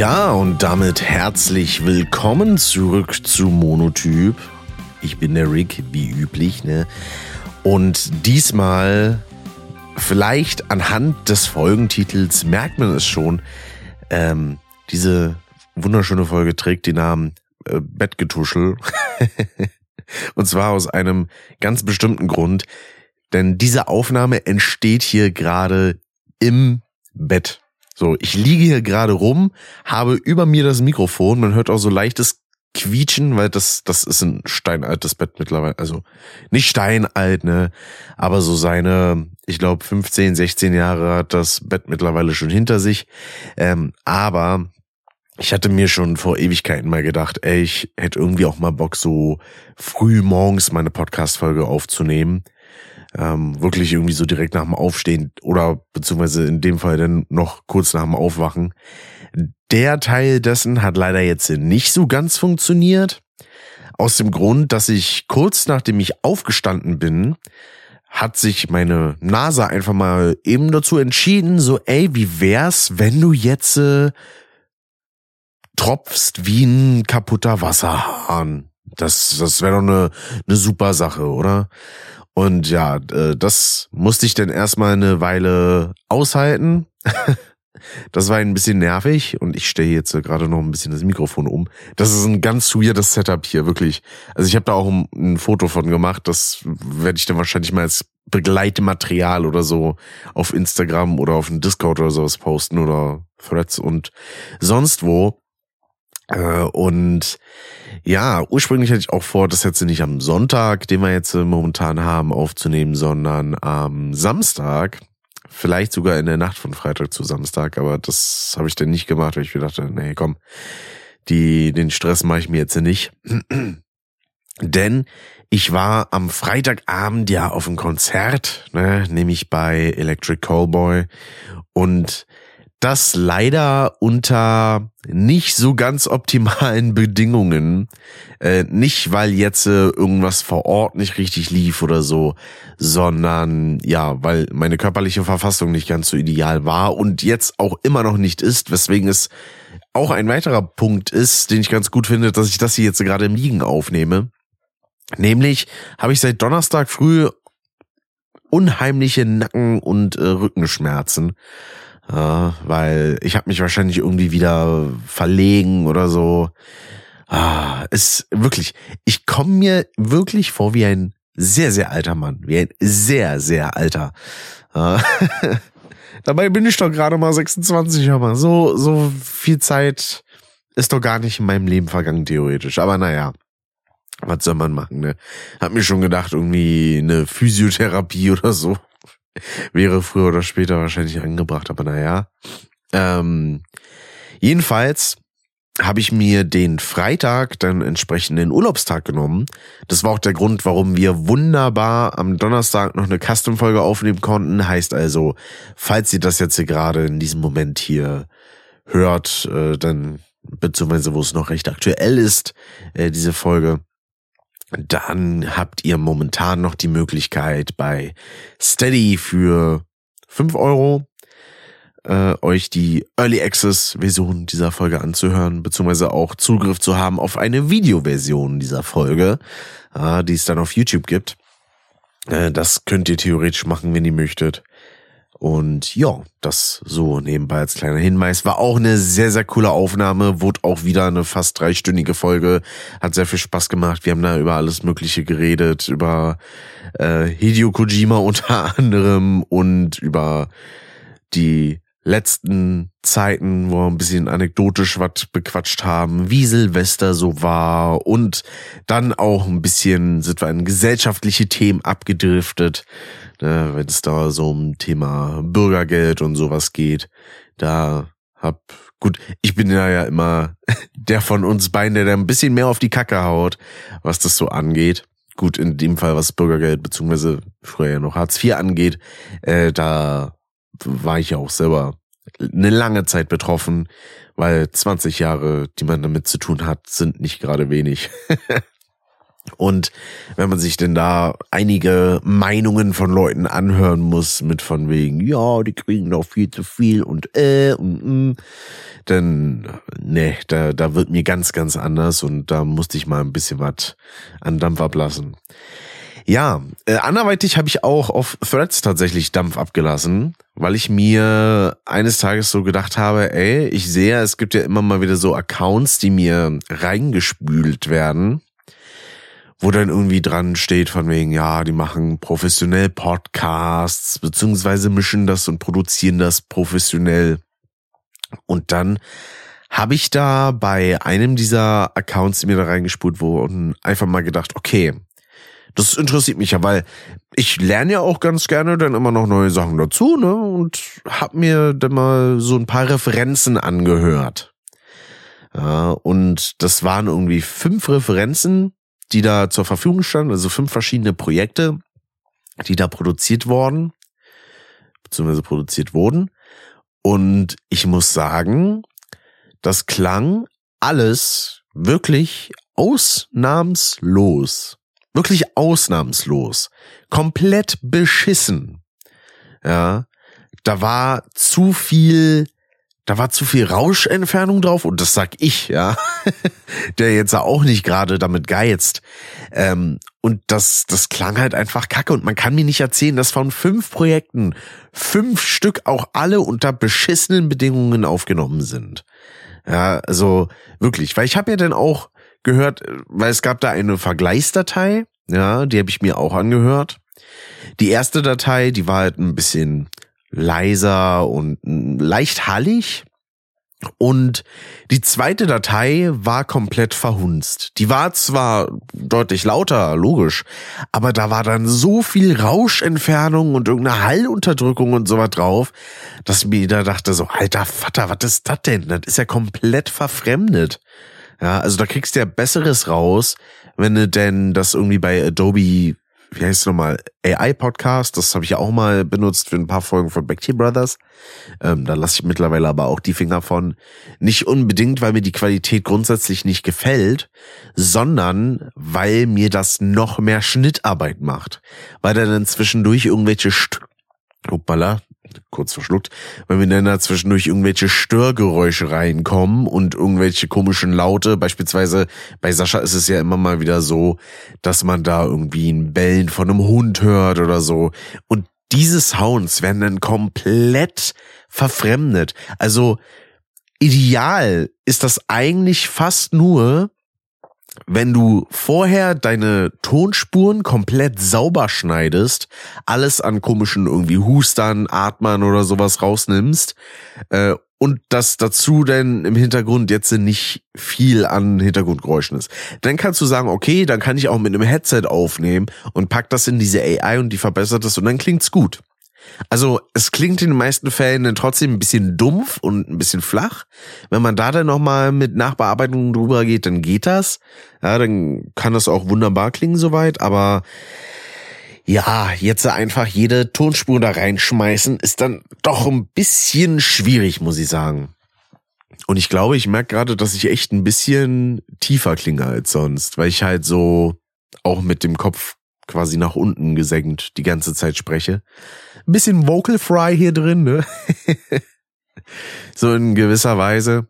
Ja, und damit herzlich willkommen zurück zu Monotyp. Ich bin der Rick, wie üblich, ne? Und diesmal, vielleicht anhand des Folgentitels merkt man es schon, ähm, diese wunderschöne Folge trägt den Namen äh, Bettgetuschel. und zwar aus einem ganz bestimmten Grund. Denn diese Aufnahme entsteht hier gerade im Bett. So, ich liege hier gerade rum, habe über mir das Mikrofon, man hört auch so leichtes Quietschen, weil das, das ist ein steinaltes Bett mittlerweile. Also nicht steinalt, ne? Aber so seine, ich glaube, 15, 16 Jahre hat das Bett mittlerweile schon hinter sich. Ähm, aber ich hatte mir schon vor Ewigkeiten mal gedacht, ey, ich hätte irgendwie auch mal Bock, so früh morgens meine Podcast-Folge aufzunehmen ähm, wirklich irgendwie so direkt nach dem Aufstehen oder beziehungsweise in dem Fall dann noch kurz nach dem Aufwachen. Der Teil dessen hat leider jetzt nicht so ganz funktioniert. Aus dem Grund, dass ich kurz nachdem ich aufgestanden bin, hat sich meine Nase einfach mal eben dazu entschieden, so, ey, wie wär's, wenn du jetzt äh, tropfst wie ein kaputter Wasserhahn? Das, das wäre doch eine, eine super Sache, oder? Und ja, äh, das musste ich dann erstmal eine Weile aushalten. Das war ein bisschen nervig und ich stelle jetzt gerade noch ein bisschen das Mikrofon um. Das ist ein ganz weirdes Setup hier, wirklich. Also ich habe da auch ein, Foto von gemacht, das werde ich dann wahrscheinlich mal als Begleitmaterial oder so auf Instagram oder auf dem Discord oder sowas posten oder Threads und sonst wo. Äh, und ja, ursprünglich hatte ich auch vor, das jetzt nicht am Sonntag, den wir jetzt momentan haben, aufzunehmen, sondern am Samstag. Vielleicht sogar in der Nacht von Freitag zu Samstag, aber das habe ich dann nicht gemacht, weil ich mir dachte, nee, komm, die, den Stress mache ich mir jetzt nicht. Denn ich war am Freitagabend ja auf einem Konzert, ne, nämlich bei Electric Callboy und das leider unter nicht so ganz optimalen Bedingungen. Äh, nicht, weil jetzt äh, irgendwas vor Ort nicht richtig lief oder so, sondern ja, weil meine körperliche Verfassung nicht ganz so ideal war und jetzt auch immer noch nicht ist, weswegen es auch ein weiterer Punkt ist, den ich ganz gut finde, dass ich das hier jetzt gerade im Liegen aufnehme. Nämlich habe ich seit Donnerstag früh unheimliche Nacken- und äh, Rückenschmerzen. Ja, weil ich habe mich wahrscheinlich irgendwie wieder verlegen oder so. Ah, ist wirklich, ich komme mir wirklich vor wie ein sehr, sehr alter Mann. Wie ein sehr, sehr alter. Ah. Dabei bin ich doch gerade mal 26, aber so, so viel Zeit ist doch gar nicht in meinem Leben vergangen, theoretisch. Aber naja, was soll man machen, ne? Hab mir schon gedacht, irgendwie eine Physiotherapie oder so wäre früher oder später wahrscheinlich angebracht, aber naja. Ähm, jedenfalls habe ich mir den Freitag dann entsprechend den Urlaubstag genommen. Das war auch der Grund, warum wir wunderbar am Donnerstag noch eine Custom-Folge aufnehmen konnten. Heißt also, falls ihr das jetzt hier gerade in diesem Moment hier hört, äh, dann beziehungsweise wo es noch recht aktuell ist, äh, diese Folge, dann habt ihr momentan noch die Möglichkeit bei Steady für fünf Euro äh, euch die Early Access Version dieser Folge anzuhören, beziehungsweise auch Zugriff zu haben auf eine Videoversion dieser Folge, äh, die es dann auf YouTube gibt. Äh, das könnt ihr theoretisch machen, wenn ihr möchtet. Und ja, das so nebenbei als kleiner Hinweis. War auch eine sehr, sehr coole Aufnahme. Wurde auch wieder eine fast dreistündige Folge. Hat sehr viel Spaß gemacht. Wir haben da über alles Mögliche geredet. Über äh, Hideo Kojima unter anderem und über die letzten Zeiten, wo wir ein bisschen anekdotisch was bequatscht haben, wie Silvester so war und dann auch ein bisschen sind wir in gesellschaftliche Themen abgedriftet ne, wenn es da so um Thema Bürgergeld und sowas geht. Da hab, gut, ich bin ja ja immer der von uns beiden, der da ein bisschen mehr auf die Kacke haut, was das so angeht. Gut, in dem Fall, was Bürgergeld beziehungsweise früher ja noch Hartz IV angeht, äh, da war ich ja auch selber eine lange Zeit betroffen, weil 20 Jahre, die man damit zu tun hat, sind nicht gerade wenig. Und wenn man sich denn da einige Meinungen von Leuten anhören muss, mit von wegen, ja, die kriegen doch viel zu viel und äh und mm, dann, ne, da, da wird mir ganz, ganz anders und da musste ich mal ein bisschen was an Dampf ablassen. Ja, äh, anderweitig habe ich auch auf Threads tatsächlich Dampf abgelassen, weil ich mir eines Tages so gedacht habe, ey, ich sehe, es gibt ja immer mal wieder so Accounts, die mir reingespült werden wo dann irgendwie dran steht von wegen, ja, die machen professionell Podcasts, beziehungsweise mischen das und produzieren das professionell. Und dann habe ich da bei einem dieser Accounts, die mir da reingespult wurden, einfach mal gedacht, okay, das interessiert mich ja, weil ich lerne ja auch ganz gerne dann immer noch neue Sachen dazu, ne? Und hab mir dann mal so ein paar Referenzen angehört. Ja, und das waren irgendwie fünf Referenzen, die da zur Verfügung standen, also fünf verschiedene Projekte, die da produziert worden, beziehungsweise produziert wurden. Und ich muss sagen, das klang alles wirklich ausnahmslos. Wirklich ausnahmslos. Komplett beschissen. Ja. Da war zu viel da war zu viel Rauschentfernung drauf und das sag ich, ja, der jetzt auch nicht gerade damit geizt. Ähm, und das, das klang halt einfach kacke und man kann mir nicht erzählen, dass von fünf Projekten fünf Stück auch alle unter beschissenen Bedingungen aufgenommen sind. Ja, also wirklich, weil ich habe ja dann auch gehört, weil es gab da eine Vergleichsdatei, ja, die habe ich mir auch angehört. Die erste Datei, die war halt ein bisschen leiser und leicht hallig. Und die zweite Datei war komplett verhunzt. Die war zwar deutlich lauter, logisch, aber da war dann so viel Rauschentfernung und irgendeine Hallunterdrückung und sowas drauf, dass mir da dachte so, alter Vater, was ist das denn? Das ist ja komplett verfremdet. Ja, also da kriegst du ja Besseres raus, wenn du denn das irgendwie bei Adobe wie heißt es nochmal, AI-Podcast, das habe ich ja auch mal benutzt für ein paar Folgen von Back Brothers. Ähm, da lasse ich mittlerweile aber auch die Finger von. Nicht unbedingt, weil mir die Qualität grundsätzlich nicht gefällt, sondern weil mir das noch mehr Schnittarbeit macht. Weil da dann zwischendurch irgendwelche St Hoppala, kurz verschluckt, weil mir dann da zwischendurch irgendwelche Störgeräusche reinkommen und irgendwelche komischen Laute. Beispielsweise bei Sascha ist es ja immer mal wieder so, dass man da irgendwie ein Bellen von einem Hund hört oder so. Und diese Sounds werden dann komplett verfremdet. Also ideal ist das eigentlich fast nur, wenn du vorher deine Tonspuren komplett sauber schneidest, alles an komischen irgendwie Hustern, Atmern oder sowas rausnimmst äh, und das dazu denn im Hintergrund jetzt nicht viel an Hintergrundgeräuschen ist. Dann kannst du sagen, okay, dann kann ich auch mit einem Headset aufnehmen und pack das in diese AI und die verbessert das und dann klingt's gut. Also es klingt in den meisten Fällen dann trotzdem ein bisschen dumpf und ein bisschen flach. Wenn man da dann nochmal mit Nachbearbeitung drüber geht, dann geht das. Ja, dann kann das auch wunderbar klingen soweit, aber ja, jetzt einfach jede Tonspur da reinschmeißen, ist dann doch ein bisschen schwierig, muss ich sagen. Und ich glaube, ich merke gerade, dass ich echt ein bisschen tiefer klinge als sonst, weil ich halt so auch mit dem Kopf quasi nach unten gesenkt die ganze Zeit spreche. Ein bisschen Vocal Fry hier drin, ne? so in gewisser Weise.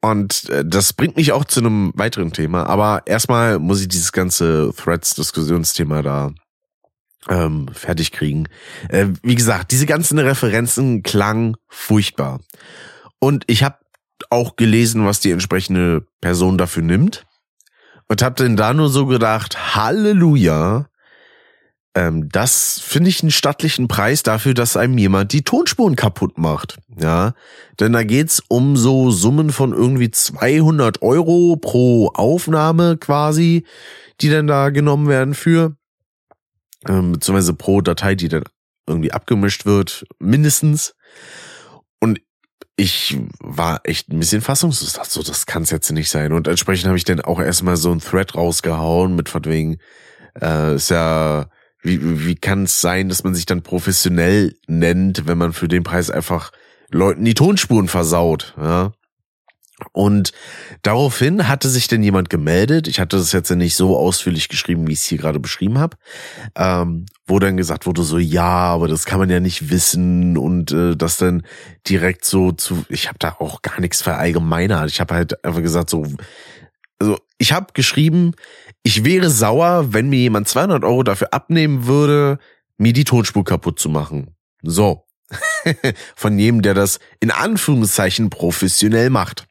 Und äh, das bringt mich auch zu einem weiteren Thema. Aber erstmal muss ich dieses ganze Threads-Diskussionsthema da ähm, fertig kriegen. Äh, wie gesagt, diese ganzen Referenzen klang furchtbar. Und ich habe auch gelesen, was die entsprechende Person dafür nimmt. Und hab denn da nur so gedacht, Halleluja, ähm, das finde ich einen stattlichen Preis dafür, dass einem jemand die Tonspuren kaputt macht. Ja, denn da geht's um so Summen von irgendwie 200 Euro pro Aufnahme quasi, die dann da genommen werden für, ähm, beziehungsweise pro Datei, die dann irgendwie abgemischt wird, mindestens. Ich war echt ein bisschen fassungslos. Dachte so, das kann es jetzt nicht sein. Und entsprechend habe ich dann auch erstmal so ein Thread rausgehauen mit von wegen, äh, ist ja, wie, wie kann es sein, dass man sich dann professionell nennt, wenn man für den Preis einfach Leuten die Tonspuren versaut, ja? Und daraufhin hatte sich denn jemand gemeldet. Ich hatte das jetzt nicht so ausführlich geschrieben, wie ich es hier gerade beschrieben habe, ähm, wo dann gesagt wurde so, ja, aber das kann man ja nicht wissen und äh, das dann direkt so zu. Ich habe da auch gar nichts verallgemeinert. Ich habe halt einfach gesagt so, also ich habe geschrieben, ich wäre sauer, wenn mir jemand 200 Euro dafür abnehmen würde, mir die Tonspur kaputt zu machen. So. Von jedem, der das in Anführungszeichen professionell macht.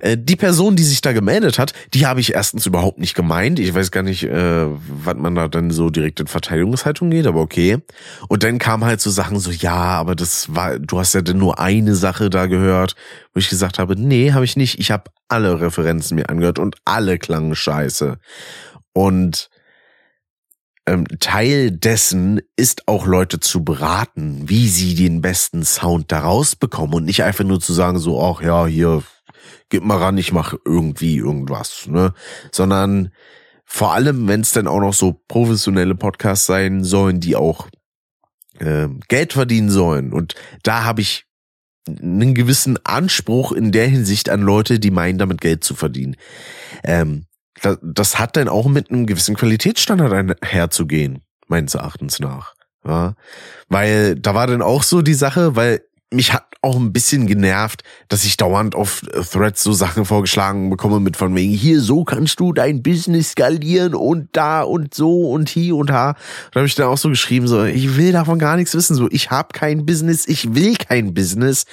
Äh, die Person, die sich da gemeldet hat, die habe ich erstens überhaupt nicht gemeint. Ich weiß gar nicht, äh, was man da dann so direkt in Verteidigungshaltung geht, aber okay. Und dann kam halt so Sachen so, ja, aber das war, du hast ja denn nur eine Sache da gehört, wo ich gesagt habe, nee, habe ich nicht. Ich habe alle Referenzen mir angehört und alle klangen scheiße. Und ähm, Teil dessen ist auch Leute zu beraten, wie sie den besten Sound daraus bekommen und nicht einfach nur zu sagen so, ach ja, hier gib mal ran, ich mache irgendwie irgendwas, ne? Sondern vor allem, wenn es dann auch noch so professionelle Podcasts sein sollen, die auch äh, Geld verdienen sollen. Und da habe ich einen gewissen Anspruch in der Hinsicht an Leute, die meinen, damit Geld zu verdienen. Ähm, das, das hat dann auch mit einem gewissen Qualitätsstandard einherzugehen, meines Erachtens nach. Ja, weil da war dann auch so die Sache, weil mich hat auch ein bisschen genervt, dass ich dauernd auf Threads so Sachen vorgeschlagen bekomme mit von wegen, hier, so kannst du dein Business skalieren und da und so und hier und da. Da habe ich dann auch so geschrieben, so, ich will davon gar nichts wissen, so, ich habe kein Business, ich will kein Business.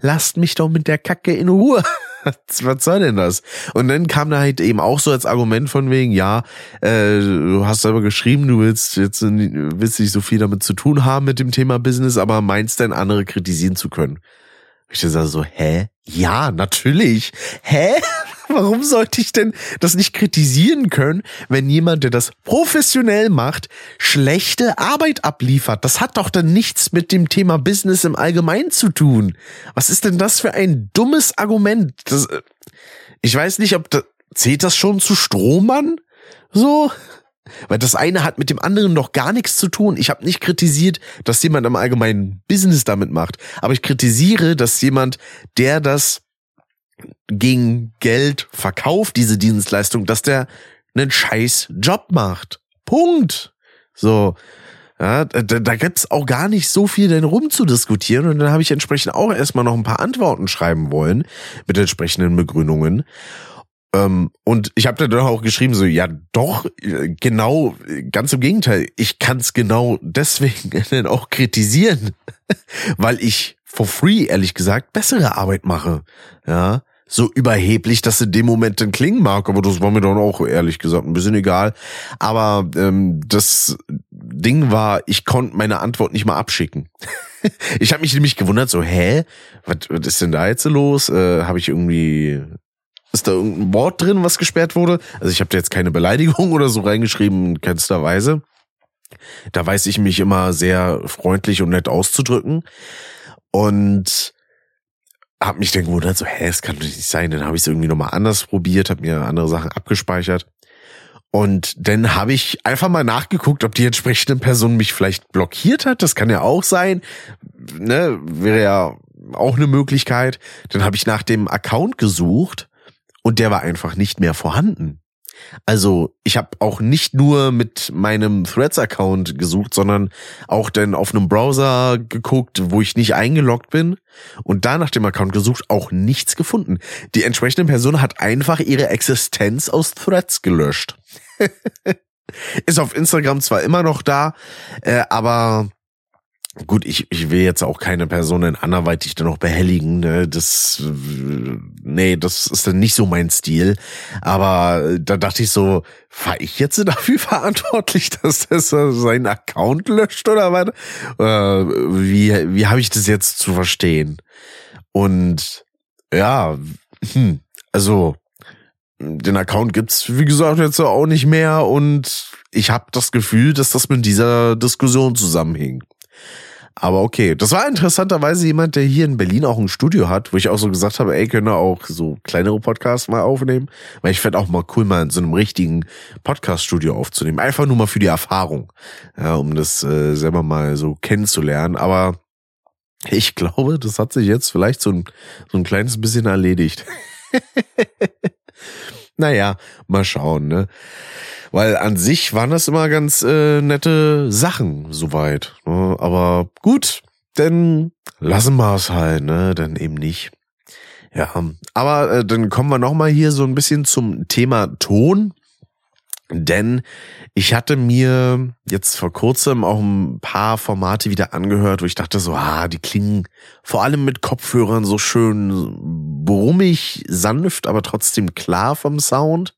Lasst mich doch mit der Kacke in Ruhe. was soll denn das? Und dann kam da halt eben auch so als Argument von wegen, ja, äh, du hast aber geschrieben, du willst jetzt willst nicht so viel damit zu tun haben mit dem Thema Business, aber meinst denn andere kritisieren zu können? Ich dachte so, hä? Ja, natürlich. Hä? Warum sollte ich denn das nicht kritisieren können, wenn jemand, der das professionell macht, schlechte Arbeit abliefert? Das hat doch dann nichts mit dem Thema Business im Allgemeinen zu tun. Was ist denn das für ein dummes Argument? Das, äh, ich weiß nicht, ob das, zählt das schon zu Strohmann? So? Weil das eine hat mit dem anderen noch gar nichts zu tun. Ich habe nicht kritisiert, dass jemand am allgemeinen Business damit macht. Aber ich kritisiere, dass jemand, der das gegen Geld verkauft, diese Dienstleistung, dass der einen scheiß Job macht. Punkt. So. Ja, da, da gibt's auch gar nicht so viel denn rumzudiskutieren und dann habe ich entsprechend auch erstmal noch ein paar Antworten schreiben wollen mit entsprechenden Begründungen. Ähm, und ich habe dann auch geschrieben, so, ja doch, genau, ganz im Gegenteil, ich kann es genau deswegen dann auch kritisieren, weil ich for free, ehrlich gesagt, bessere Arbeit mache. Ja, so überheblich, dass in dem Moment dann klingen mag, aber das war mir dann auch ehrlich gesagt ein bisschen egal. Aber ähm, das Ding war, ich konnte meine Antwort nicht mal abschicken. ich habe mich nämlich gewundert, so, hä, was, was ist denn da jetzt los? Äh, habe ich irgendwie ist da irgendein Wort drin, was gesperrt wurde? Also ich habe da jetzt keine Beleidigung oder so reingeschrieben, in keinster Weise. Da weiß ich mich immer sehr freundlich und nett auszudrücken. Und habe mich dann gewundert, so, hä, es kann doch nicht sein. Dann habe ich es irgendwie nochmal anders probiert, habe mir andere Sachen abgespeichert. Und dann habe ich einfach mal nachgeguckt, ob die entsprechende Person mich vielleicht blockiert hat. Das kann ja auch sein. Ne, wäre ja auch eine Möglichkeit. Dann habe ich nach dem Account gesucht und der war einfach nicht mehr vorhanden. Also ich habe auch nicht nur mit meinem Threads-Account gesucht, sondern auch dann auf einem Browser geguckt, wo ich nicht eingeloggt bin und da nach dem Account gesucht, auch nichts gefunden. Die entsprechende Person hat einfach ihre Existenz aus Threads gelöscht. Ist auf Instagram zwar immer noch da, äh, aber Gut, ich, ich will jetzt auch keine Personen anderweitig dann noch behelligen. Ne? Das, nee, das ist dann nicht so mein Stil. Aber da dachte ich so, war ich jetzt dafür verantwortlich, dass das seinen Account löscht oder was? Äh, wie wie habe ich das jetzt zu verstehen? Und ja, hm, also den Account gibt's wie gesagt jetzt auch nicht mehr und ich habe das Gefühl, dass das mit dieser Diskussion zusammenhing. Aber okay, das war interessanterweise jemand, der hier in Berlin auch ein Studio hat, wo ich auch so gesagt habe, ey, können wir auch so kleinere Podcasts mal aufnehmen? Weil ich fände auch mal cool, mal in so einem richtigen Podcast-Studio aufzunehmen. Einfach nur mal für die Erfahrung, ja, um das äh, selber mal so kennenzulernen. Aber Ich glaube, das hat sich jetzt vielleicht so ein, so ein kleines bisschen erledigt. naja, mal schauen, ne? Weil an sich waren das immer ganz äh, nette Sachen soweit. Ne? Aber gut, denn lassen wir es halt, ne? Dann eben nicht. Ja, aber äh, dann kommen wir nochmal hier so ein bisschen zum Thema Ton. Denn ich hatte mir jetzt vor kurzem auch ein paar Formate wieder angehört, wo ich dachte so, ah, die klingen vor allem mit Kopfhörern so schön brummig, sanft, aber trotzdem klar vom Sound.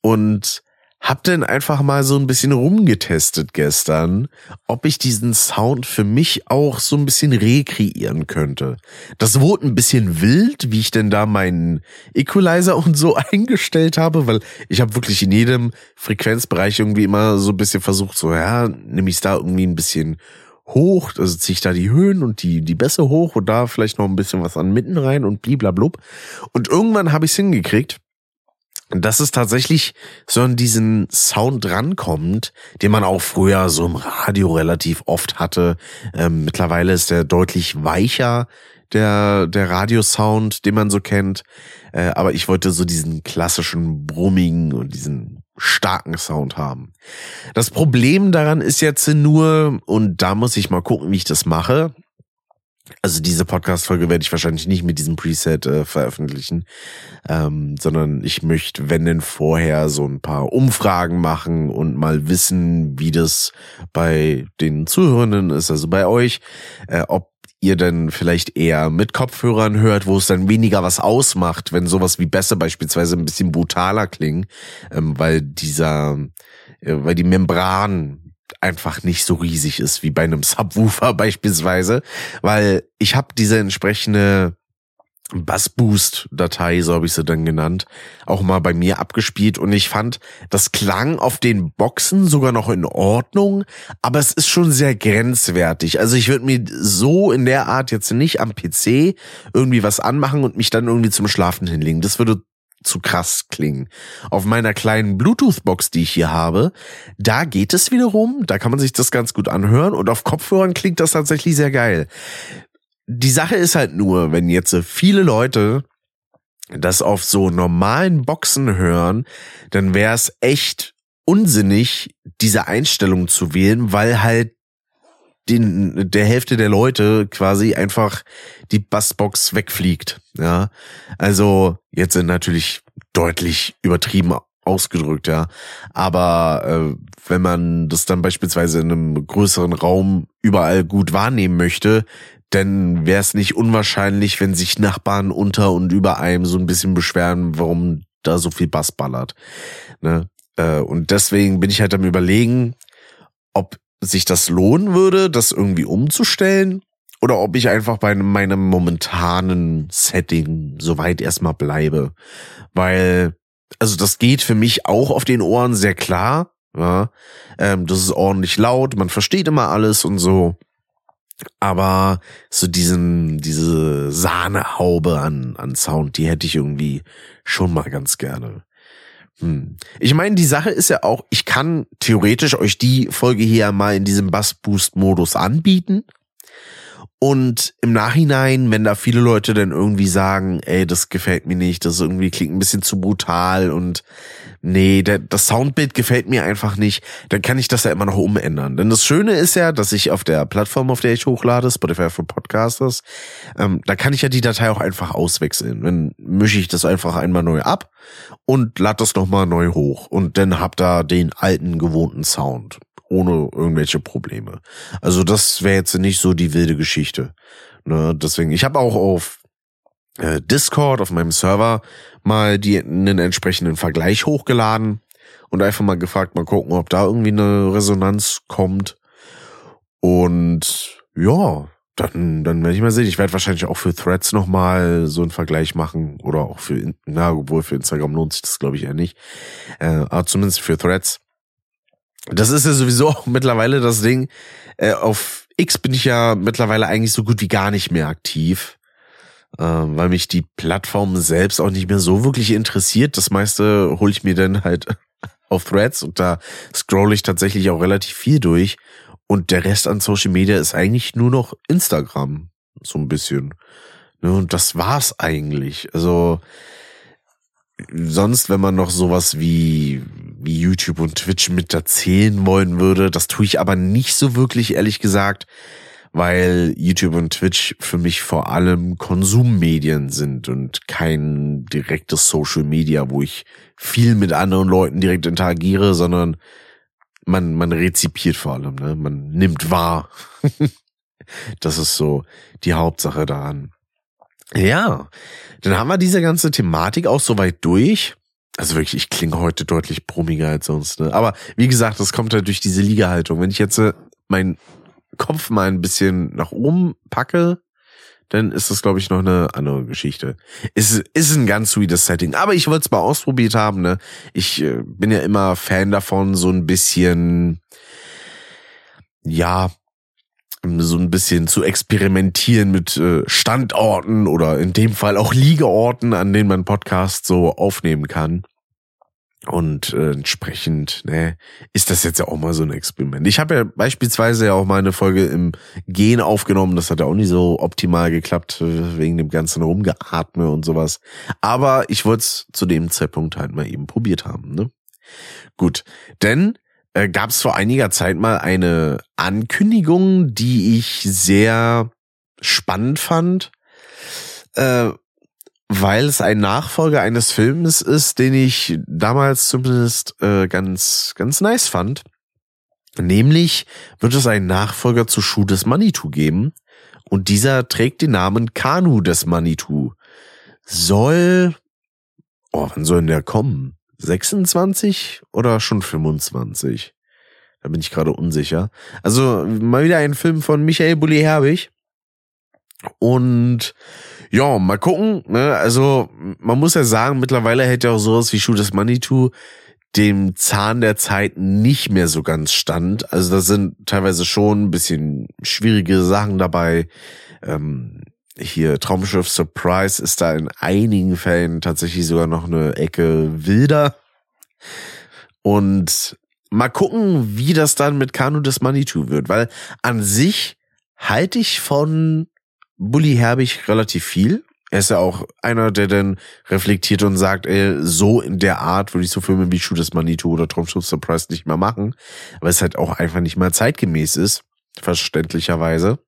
Und hab dann einfach mal so ein bisschen rumgetestet gestern, ob ich diesen Sound für mich auch so ein bisschen rekreieren könnte. Das wurde ein bisschen wild, wie ich denn da meinen Equalizer und so eingestellt habe, weil ich habe wirklich in jedem Frequenzbereich irgendwie immer so ein bisschen versucht, so ja, nehme ich da irgendwie ein bisschen hoch, also ziehe ich da die Höhen und die, die Bässe hoch und da vielleicht noch ein bisschen was an mitten rein und bliblablub. Und irgendwann habe ich es hingekriegt dass es tatsächlich so an diesen Sound rankommt, den man auch früher so im Radio relativ oft hatte. Ähm, mittlerweile ist der deutlich weicher, der, der Radiosound, den man so kennt. Äh, aber ich wollte so diesen klassischen brummigen und diesen starken Sound haben. Das Problem daran ist jetzt nur, und da muss ich mal gucken, wie ich das mache. Also diese Podcast-Folge werde ich wahrscheinlich nicht mit diesem Preset äh, veröffentlichen, ähm, sondern ich möchte, wenn denn vorher, so ein paar Umfragen machen und mal wissen, wie das bei den Zuhörenden ist, also bei euch, äh, ob ihr denn vielleicht eher mit Kopfhörern hört, wo es dann weniger was ausmacht, wenn sowas wie Bässe beispielsweise ein bisschen brutaler klingen, ähm, weil dieser, äh, weil die Membran einfach nicht so riesig ist wie bei einem Subwoofer beispielsweise, weil ich habe diese entsprechende Bassboost-Datei, so habe ich sie dann genannt, auch mal bei mir abgespielt und ich fand, das klang auf den Boxen sogar noch in Ordnung, aber es ist schon sehr grenzwertig. Also ich würde mir so in der Art jetzt nicht am PC irgendwie was anmachen und mich dann irgendwie zum Schlafen hinlegen. Das würde zu krass klingen. Auf meiner kleinen Bluetooth-Box, die ich hier habe, da geht es wiederum, da kann man sich das ganz gut anhören und auf Kopfhörern klingt das tatsächlich sehr geil. Die Sache ist halt nur, wenn jetzt viele Leute das auf so normalen Boxen hören, dann wäre es echt unsinnig, diese Einstellung zu wählen, weil halt den, der Hälfte der Leute quasi einfach die Bassbox wegfliegt. Ja, also jetzt sind natürlich deutlich übertrieben ausgedrückt, ja. Aber äh, wenn man das dann beispielsweise in einem größeren Raum überall gut wahrnehmen möchte, dann wäre es nicht unwahrscheinlich, wenn sich Nachbarn unter und über einem so ein bisschen beschweren, warum da so viel Bass ballert. Ne? Äh, und deswegen bin ich halt am überlegen, ob sich das lohnen würde, das irgendwie umzustellen oder ob ich einfach bei meinem momentanen Setting soweit erstmal bleibe. Weil, also das geht für mich auch auf den Ohren sehr klar. Ja, ähm, das ist ordentlich laut, man versteht immer alles und so. Aber so diesen, diese Sahnehaube an, an Sound, die hätte ich irgendwie schon mal ganz gerne. Hm. Ich meine, die Sache ist ja auch, ich kann theoretisch euch die Folge hier mal in diesem Bass-Boost-Modus anbieten. Und im Nachhinein, wenn da viele Leute dann irgendwie sagen, ey, das gefällt mir nicht, das irgendwie klingt ein bisschen zu brutal und nee, der, das Soundbild gefällt mir einfach nicht, dann kann ich das ja immer noch umändern. Denn das Schöne ist ja, dass ich auf der Plattform, auf der ich hochlade, Spotify für Podcasters, ähm, da kann ich ja die Datei auch einfach auswechseln. Dann mische ich das einfach einmal neu ab und lade das nochmal neu hoch und dann hab da den alten gewohnten Sound ohne irgendwelche Probleme. Also das wäre jetzt nicht so die wilde Geschichte. Ne? Deswegen, ich habe auch auf äh, Discord, auf meinem Server, mal die, einen entsprechenden Vergleich hochgeladen und einfach mal gefragt, mal gucken, ob da irgendwie eine Resonanz kommt. Und ja, dann, dann werde ich mal sehen. Ich werde wahrscheinlich auch für Threads nochmal so einen Vergleich machen. Oder auch für, na, obwohl für Instagram lohnt sich das, glaube ich, eher nicht. Äh, aber zumindest für Threads das ist ja sowieso auch mittlerweile das Ding. Äh, auf X bin ich ja mittlerweile eigentlich so gut wie gar nicht mehr aktiv, äh, weil mich die Plattform selbst auch nicht mehr so wirklich interessiert. Das meiste hole ich mir dann halt auf Threads und da scroll ich tatsächlich auch relativ viel durch. Und der Rest an Social Media ist eigentlich nur noch Instagram. so ein bisschen. Ne, und das war's eigentlich. Also sonst, wenn man noch sowas wie, wie YouTube und Twitch mit erzählen wollen würde, das tue ich aber nicht so wirklich, ehrlich gesagt, weil YouTube und Twitch für mich vor allem Konsummedien sind und kein direktes Social Media, wo ich viel mit anderen Leuten direkt interagiere, sondern man, man rezipiert vor allem, ne? Man nimmt wahr. das ist so die Hauptsache daran. Ja, dann haben wir diese ganze Thematik auch soweit durch. Also wirklich, ich klinge heute deutlich brummiger als sonst. Ne? Aber wie gesagt, das kommt halt durch diese Liegehaltung. Wenn ich jetzt äh, meinen Kopf mal ein bisschen nach oben packe, dann ist das, glaube ich, noch eine andere Geschichte. Ist, ist ein ganz sweetes Setting. Aber ich wollte es mal ausprobiert haben. Ne? Ich äh, bin ja immer Fan davon, so ein bisschen, ja, so ein bisschen zu experimentieren mit äh, Standorten oder in dem Fall auch Liegeorten, an denen man Podcast so aufnehmen kann. Und äh, entsprechend ne, ist das jetzt ja auch mal so ein Experiment. Ich habe ja beispielsweise ja auch mal eine Folge im Gehen aufgenommen. Das hat ja auch nicht so optimal geklappt, äh, wegen dem ganzen Rumgeatme und sowas. Aber ich wollte es zu dem Zeitpunkt halt mal eben probiert haben. Ne? Gut, denn äh, gab es vor einiger Zeit mal eine Ankündigung, die ich sehr spannend fand, äh, weil es ein Nachfolger eines Films ist, den ich damals zumindest äh, ganz, ganz nice fand. Nämlich wird es einen Nachfolger zu Schuh des Manitou geben und dieser trägt den Namen Kanu des Manitou. Soll, oh, wann soll denn der kommen? 26 oder schon 25? Da bin ich gerade unsicher. Also mal wieder ein Film von Michael Bulli Herbig. Und ja, mal gucken. Ne? Also man muss ja sagen, mittlerweile hält ja auch sowas wie Shoot des Manitou dem Zahn der Zeit nicht mehr so ganz stand. Also da sind teilweise schon ein bisschen schwierige Sachen dabei. Ähm, hier Traumschiff Surprise ist da in einigen Fällen tatsächlich sogar noch eine Ecke wilder. Und mal gucken, wie das dann mit Kanu des Manitou wird, weil an sich halte ich von Bully Herbig relativ viel. Er ist ja auch einer, der dann reflektiert und sagt, ey, so in der Art würde ich so Filme wie des Manitou oder Traumschiff Surprise nicht mehr machen, weil es halt auch einfach nicht mehr zeitgemäß ist, verständlicherweise.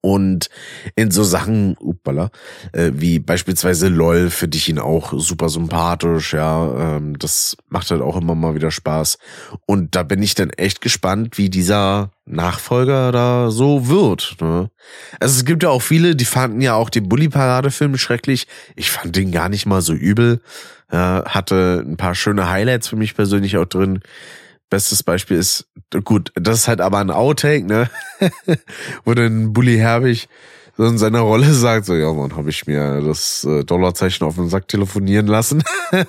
Und in so Sachen, upala, äh, wie beispielsweise LOL finde ich ihn auch super sympathisch, ja. Ähm, das macht halt auch immer mal wieder Spaß. Und da bin ich dann echt gespannt, wie dieser Nachfolger da so wird. Ne? Also es gibt ja auch viele, die fanden ja auch den Bully-Parade-Film schrecklich. Ich fand den gar nicht mal so übel. Ja, hatte ein paar schöne Highlights für mich persönlich auch drin. Bestes Beispiel ist, gut, das ist halt aber ein Outtake, ne? Wo dann Bully Herbig so in seiner Rolle sagt, so, ja man, habe ich mir das äh, Dollarzeichen auf den Sack telefonieren lassen.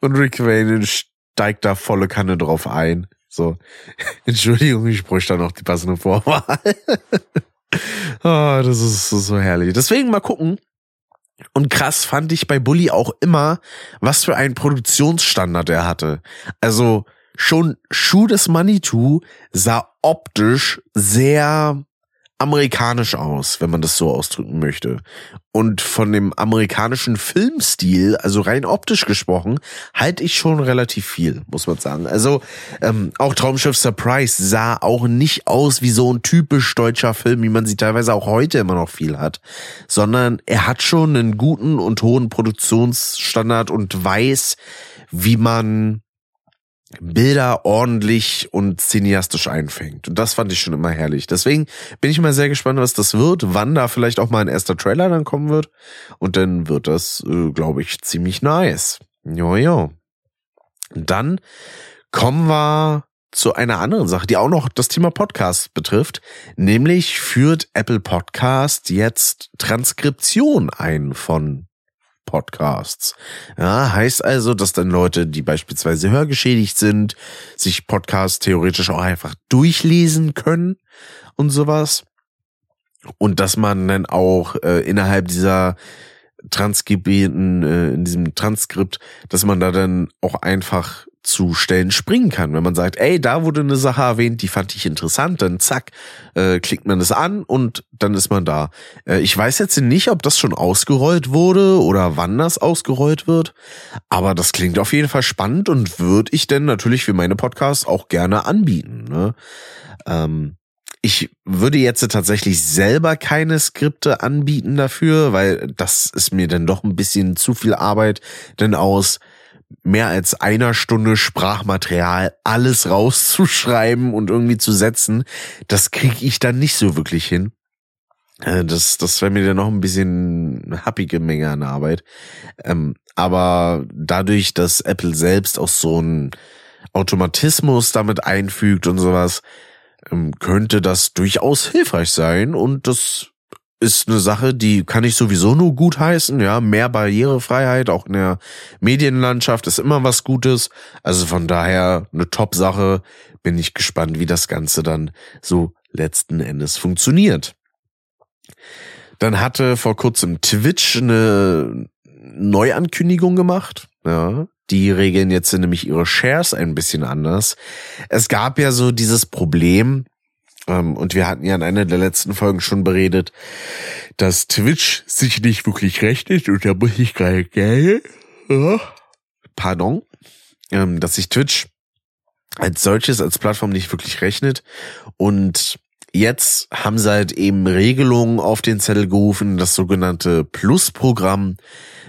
Und Rick Wayne steigt da volle Kanne drauf ein. So, Entschuldigung, ich bräuchte da noch die passende Vorwahl. oh, das ist so herrlich. Deswegen mal gucken, und krass fand ich bei Bully auch immer, was für einen Produktionsstandard er hatte. Also schon Schuh des Manitou sah optisch sehr amerikanisch aus, wenn man das so ausdrücken möchte. Und von dem amerikanischen Filmstil, also rein optisch gesprochen, halte ich schon relativ viel, muss man sagen. Also ähm, auch Traumschiff Surprise sah auch nicht aus wie so ein typisch deutscher Film, wie man sie teilweise auch heute immer noch viel hat, sondern er hat schon einen guten und hohen Produktionsstandard und weiß, wie man Bilder ordentlich und cineastisch einfängt. Und das fand ich schon immer herrlich. Deswegen bin ich mal sehr gespannt, was das wird, wann da vielleicht auch mal ein erster Trailer dann kommen wird. Und dann wird das, äh, glaube ich, ziemlich nice. Jo, jo. Dann kommen wir zu einer anderen Sache, die auch noch das Thema Podcast betrifft. Nämlich führt Apple Podcast jetzt Transkription ein von Podcasts. Ja, heißt also, dass dann Leute, die beispielsweise hörgeschädigt sind, sich Podcasts theoretisch auch einfach durchlesen können und sowas. Und dass man dann auch äh, innerhalb dieser Transkribierten, äh, in diesem Transkript, dass man da dann auch einfach zu Stellen springen kann. Wenn man sagt, ey, da wurde eine Sache erwähnt, die fand ich interessant, dann zack, äh, klickt man es an und dann ist man da. Äh, ich weiß jetzt nicht, ob das schon ausgerollt wurde oder wann das ausgerollt wird, aber das klingt auf jeden Fall spannend und würde ich denn natürlich für meine Podcasts auch gerne anbieten. Ne? Ähm, ich würde jetzt tatsächlich selber keine Skripte anbieten dafür, weil das ist mir dann doch ein bisschen zu viel Arbeit, denn aus mehr als einer Stunde Sprachmaterial alles rauszuschreiben und irgendwie zu setzen, das kriege ich dann nicht so wirklich hin. Äh, das, das wäre mir dann noch ein bisschen happige Menge an Arbeit. Ähm, aber dadurch, dass Apple selbst auch so ein Automatismus damit einfügt und sowas, ähm, könnte das durchaus hilfreich sein und das ist eine Sache, die kann ich sowieso nur gut heißen, ja, mehr Barrierefreiheit, auch in der Medienlandschaft ist immer was Gutes, also von daher eine Top-Sache, bin ich gespannt, wie das Ganze dann so letzten Endes funktioniert. Dann hatte vor kurzem Twitch eine Neuankündigung gemacht, ja, die regeln jetzt nämlich ihre Shares ein bisschen anders. Es gab ja so dieses Problem, und wir hatten ja in einer der letzten Folgen schon beredet, dass Twitch sich nicht wirklich rechnet und da muss ich gerade Geld, pardon, ähm, dass sich Twitch als solches, als Plattform nicht wirklich rechnet und Jetzt haben sie halt eben Regelungen auf den Zettel gerufen, das sogenannte Plus-Programm.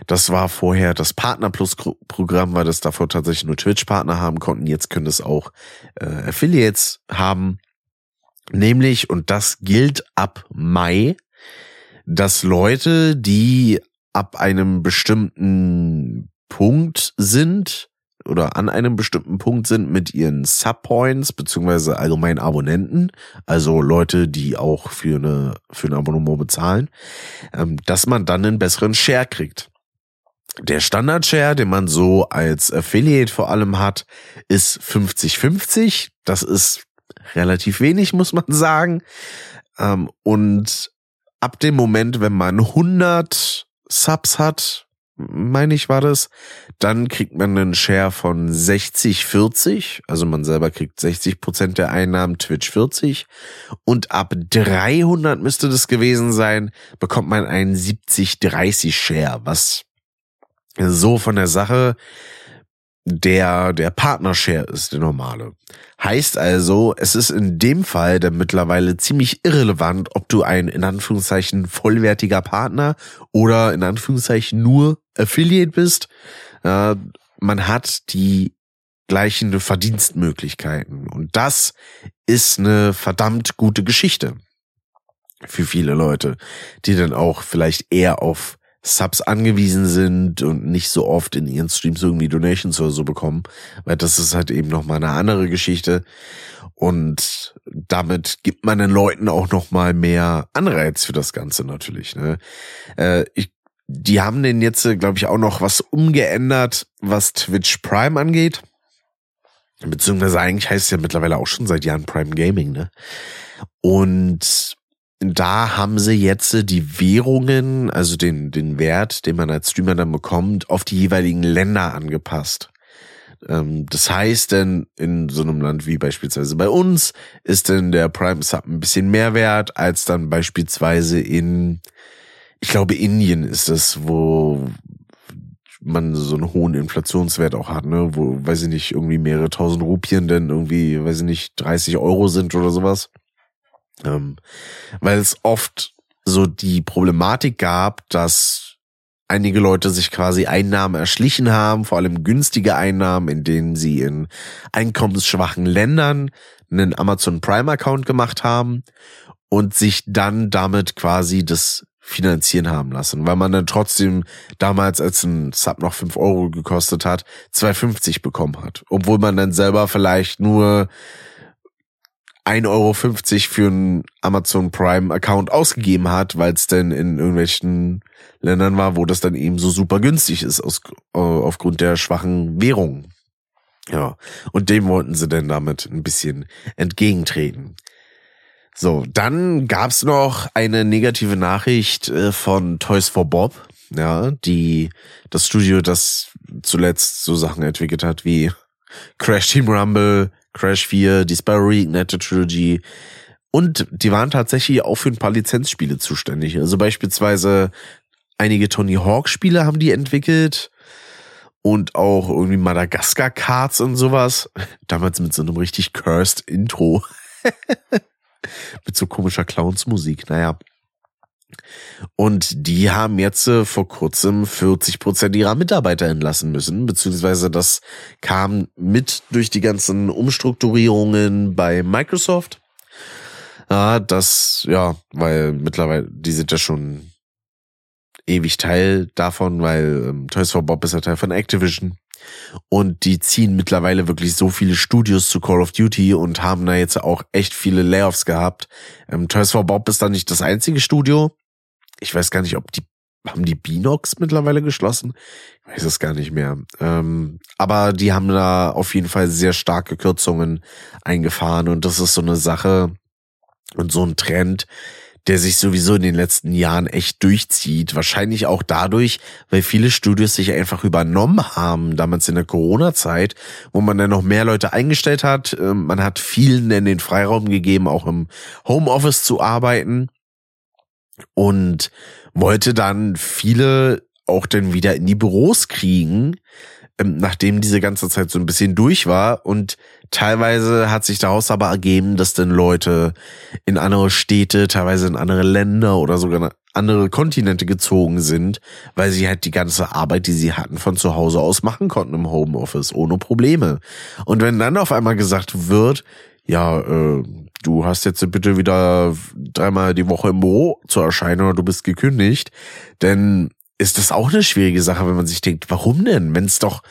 Das war vorher das Partner-Plus-Programm, weil das davor tatsächlich nur Twitch-Partner haben konnten. Jetzt können es auch äh, Affiliates haben. Nämlich, und das gilt ab Mai, dass Leute, die ab einem bestimmten Punkt sind oder an einem bestimmten Punkt sind mit ihren Subpoints beziehungsweise allgemein Abonnenten, also Leute, die auch für eine für ein Abonnement bezahlen, ähm, dass man dann einen besseren Share kriegt. Der Standard-Share, den man so als Affiliate vor allem hat, ist 50-50. Das ist relativ wenig, muss man sagen. Ähm, und ab dem Moment, wenn man 100 Subs hat, meine ich war das, dann kriegt man einen Share von 60, 40, also man selber kriegt 60 Prozent der Einnahmen, Twitch 40 und ab 300 müsste das gewesen sein, bekommt man einen 70, 30 Share, was so von der Sache der, der Partnershare ist der normale. Heißt also, es ist in dem Fall dann mittlerweile ziemlich irrelevant, ob du ein in Anführungszeichen vollwertiger Partner oder in Anführungszeichen nur Affiliate bist. Äh, man hat die gleichen Verdienstmöglichkeiten. Und das ist eine verdammt gute Geschichte für viele Leute, die dann auch vielleicht eher auf Subs angewiesen sind und nicht so oft in ihren Streams irgendwie Donations oder so bekommen, weil das ist halt eben noch mal eine andere Geschichte und damit gibt man den Leuten auch noch mal mehr Anreiz für das Ganze natürlich. Ne? Äh, ich, die haben den jetzt, glaube ich, auch noch was umgeändert, was Twitch Prime angeht. Beziehungsweise eigentlich heißt es ja mittlerweile auch schon seit Jahren Prime Gaming, ne? Und da haben sie jetzt die Währungen, also den, den Wert, den man als Streamer dann bekommt, auf die jeweiligen Länder angepasst. Ähm, das heißt denn, in so einem Land wie beispielsweise bei uns ist denn der Prime Sub ein bisschen mehr wert als dann beispielsweise in, ich glaube, Indien ist es, wo man so einen hohen Inflationswert auch hat, ne, wo, weiß ich nicht, irgendwie mehrere tausend Rupien denn irgendwie, weiß ich nicht, 30 Euro sind oder sowas. Ähm, weil es oft so die Problematik gab, dass einige Leute sich quasi Einnahmen erschlichen haben, vor allem günstige Einnahmen, in denen sie in einkommensschwachen Ländern einen Amazon Prime Account gemacht haben und sich dann damit quasi das finanzieren haben lassen, weil man dann trotzdem damals, als ein Sub noch fünf Euro gekostet hat, 2,50 bekommen hat. Obwohl man dann selber vielleicht nur 1,50 Euro für einen Amazon Prime Account ausgegeben hat, weil es denn in irgendwelchen Ländern war, wo das dann eben so super günstig ist aus, äh, aufgrund der schwachen Währung. Ja, und dem wollten sie denn damit ein bisschen entgegentreten. So, dann gab's noch eine negative Nachricht äh, von Toys for Bob, ja, die das Studio, das zuletzt so Sachen entwickelt hat wie Crash Team Rumble, Crash 4, die Spyro Reignited Trilogy. Und die waren tatsächlich auch für ein paar Lizenzspiele zuständig. Also beispielsweise einige Tony Hawk Spiele haben die entwickelt und auch irgendwie Madagaskar Cards und sowas. Damals mit so einem richtig cursed Intro. mit so komischer Clownsmusik. Naja. Und die haben jetzt äh, vor kurzem 40 Prozent ihrer Mitarbeiter entlassen müssen, beziehungsweise das kam mit durch die ganzen Umstrukturierungen bei Microsoft. Ja, das, ja, weil mittlerweile, die sind ja schon ewig Teil davon, weil ähm, Toys for Bob ist ja Teil von Activision. Und die ziehen mittlerweile wirklich so viele Studios zu Call of Duty und haben da jetzt auch echt viele Layoffs gehabt. Ähm, Toys for Bob ist da nicht das einzige Studio. Ich weiß gar nicht, ob die haben die Binox mittlerweile geschlossen? Ich weiß es gar nicht mehr. Ähm, aber die haben da auf jeden Fall sehr starke Kürzungen eingefahren und das ist so eine Sache und so ein Trend, der sich sowieso in den letzten Jahren echt durchzieht. Wahrscheinlich auch dadurch, weil viele Studios sich einfach übernommen haben, damals in der Corona-Zeit, wo man dann noch mehr Leute eingestellt hat. Ähm, man hat vielen dann den Freiraum gegeben, auch im Homeoffice zu arbeiten und wollte dann viele auch dann wieder in die Büros kriegen, ähm, nachdem diese ganze Zeit so ein bisschen durch war und teilweise hat sich daraus aber ergeben, dass dann Leute in andere Städte, teilweise in andere Länder oder sogar andere Kontinente gezogen sind, weil sie halt die ganze Arbeit, die sie hatten, von zu Hause aus machen konnten im Homeoffice ohne Probleme. Und wenn dann auf einmal gesagt wird, ja, äh, du hast jetzt bitte wieder dreimal die Woche im Büro zu erscheinen oder du bist gekündigt, denn ist das auch eine schwierige Sache, wenn man sich denkt, warum denn? Wenn es doch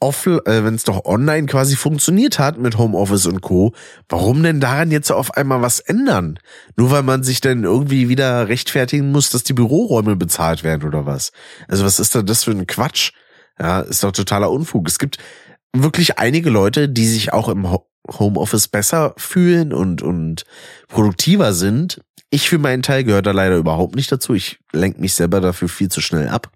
off, äh, wenn es doch online quasi funktioniert hat mit Homeoffice und Co., warum denn daran jetzt auf einmal was ändern? Nur weil man sich dann irgendwie wieder rechtfertigen muss, dass die Büroräume bezahlt werden oder was? Also was ist da das für ein Quatsch? Ja, ist doch totaler Unfug. Es gibt wirklich einige Leute, die sich auch im Homeoffice besser fühlen und, und produktiver sind. Ich für meinen Teil gehöre da leider überhaupt nicht dazu. Ich lenke mich selber dafür viel zu schnell ab.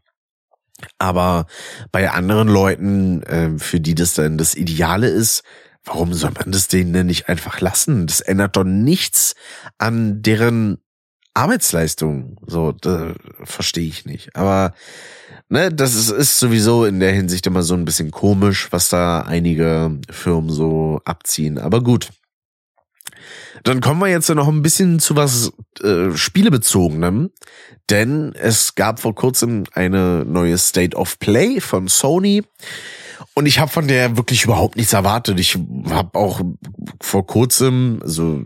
Aber bei anderen Leuten, äh, für die das dann das Ideale ist, warum soll man das denen denn nicht einfach lassen? Das ändert doch nichts an deren Arbeitsleistung. So, verstehe ich nicht. Aber ne, das ist, ist sowieso in der Hinsicht immer so ein bisschen komisch, was da einige Firmen so abziehen. Aber gut. Dann kommen wir jetzt noch ein bisschen zu was äh, Spielebezogenem, denn es gab vor kurzem eine neue State of Play von Sony. Und ich habe von der wirklich überhaupt nichts erwartet. Ich habe auch vor kurzem, also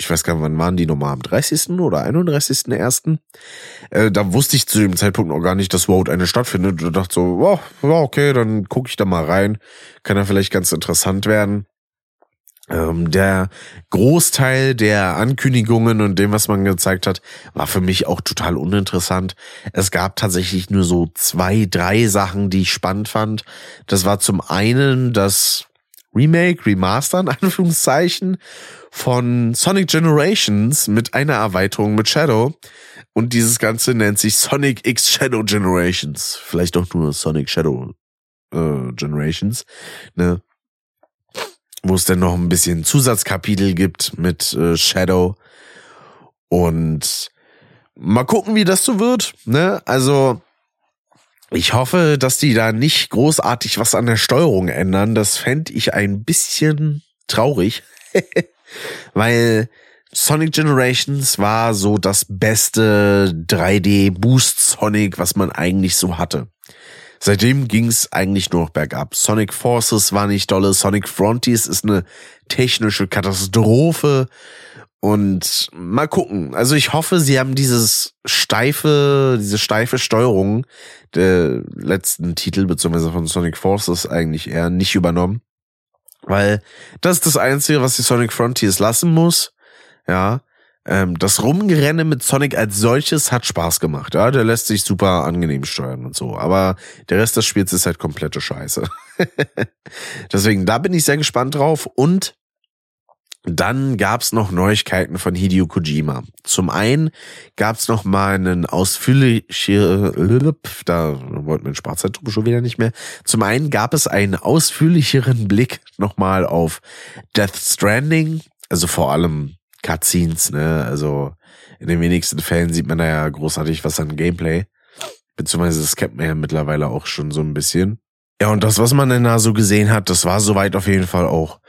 ich weiß gar nicht, wann waren die nochmal, am 30. oder 31.01. Äh, da wusste ich zu dem Zeitpunkt noch gar nicht, dass Vote eine stattfindet. Und dachte so, oh, okay, dann gucke ich da mal rein. Kann ja vielleicht ganz interessant werden. Ähm, der Großteil der Ankündigungen und dem, was man gezeigt hat, war für mich auch total uninteressant. Es gab tatsächlich nur so zwei, drei Sachen, die ich spannend fand. Das war zum einen das Remake, Remaster in Anführungszeichen von Sonic Generations mit einer Erweiterung mit Shadow. Und dieses Ganze nennt sich Sonic X Shadow Generations. Vielleicht auch nur Sonic Shadow äh, Generations. Ne? Wo es dann noch ein bisschen Zusatzkapitel gibt mit äh, Shadow. Und mal gucken, wie das so wird. Ne? Also ich hoffe, dass die da nicht großartig was an der Steuerung ändern. Das fände ich ein bisschen traurig. Weil Sonic Generations war so das beste 3D Boost Sonic, was man eigentlich so hatte. Seitdem ging's eigentlich nur noch bergab. Sonic Forces war nicht dolle, Sonic Frontiers ist eine technische Katastrophe. Und mal gucken. Also ich hoffe, sie haben dieses steife, diese steife Steuerung der letzten Titel, beziehungsweise von Sonic Forces eigentlich eher nicht übernommen. Weil das ist das Einzige, was die Sonic Frontiers lassen muss. Ja. Ähm, das Rumgerenne mit Sonic als solches hat Spaß gemacht. Ja, der lässt sich super angenehm steuern und so. Aber der Rest des Spiels ist halt komplette Scheiße. Deswegen, da bin ich sehr gespannt drauf. Und Dann gab's noch Neuigkeiten von Hideo Kojima. Zum einen gab's noch mal einen ausführlichen, da wollten wir den Sprachzeitung schon wieder nicht mehr. Zum einen gab es einen ausführlicheren Blick noch mal auf Death Stranding, also vor allem Cutscenes, ne, also in den wenigsten Fällen sieht man da ja großartig was an Gameplay. Beziehungsweise das kennt man ja mittlerweile auch schon so ein bisschen. Ja, und das, was man denn da so gesehen hat, das war soweit auf jeden Fall auch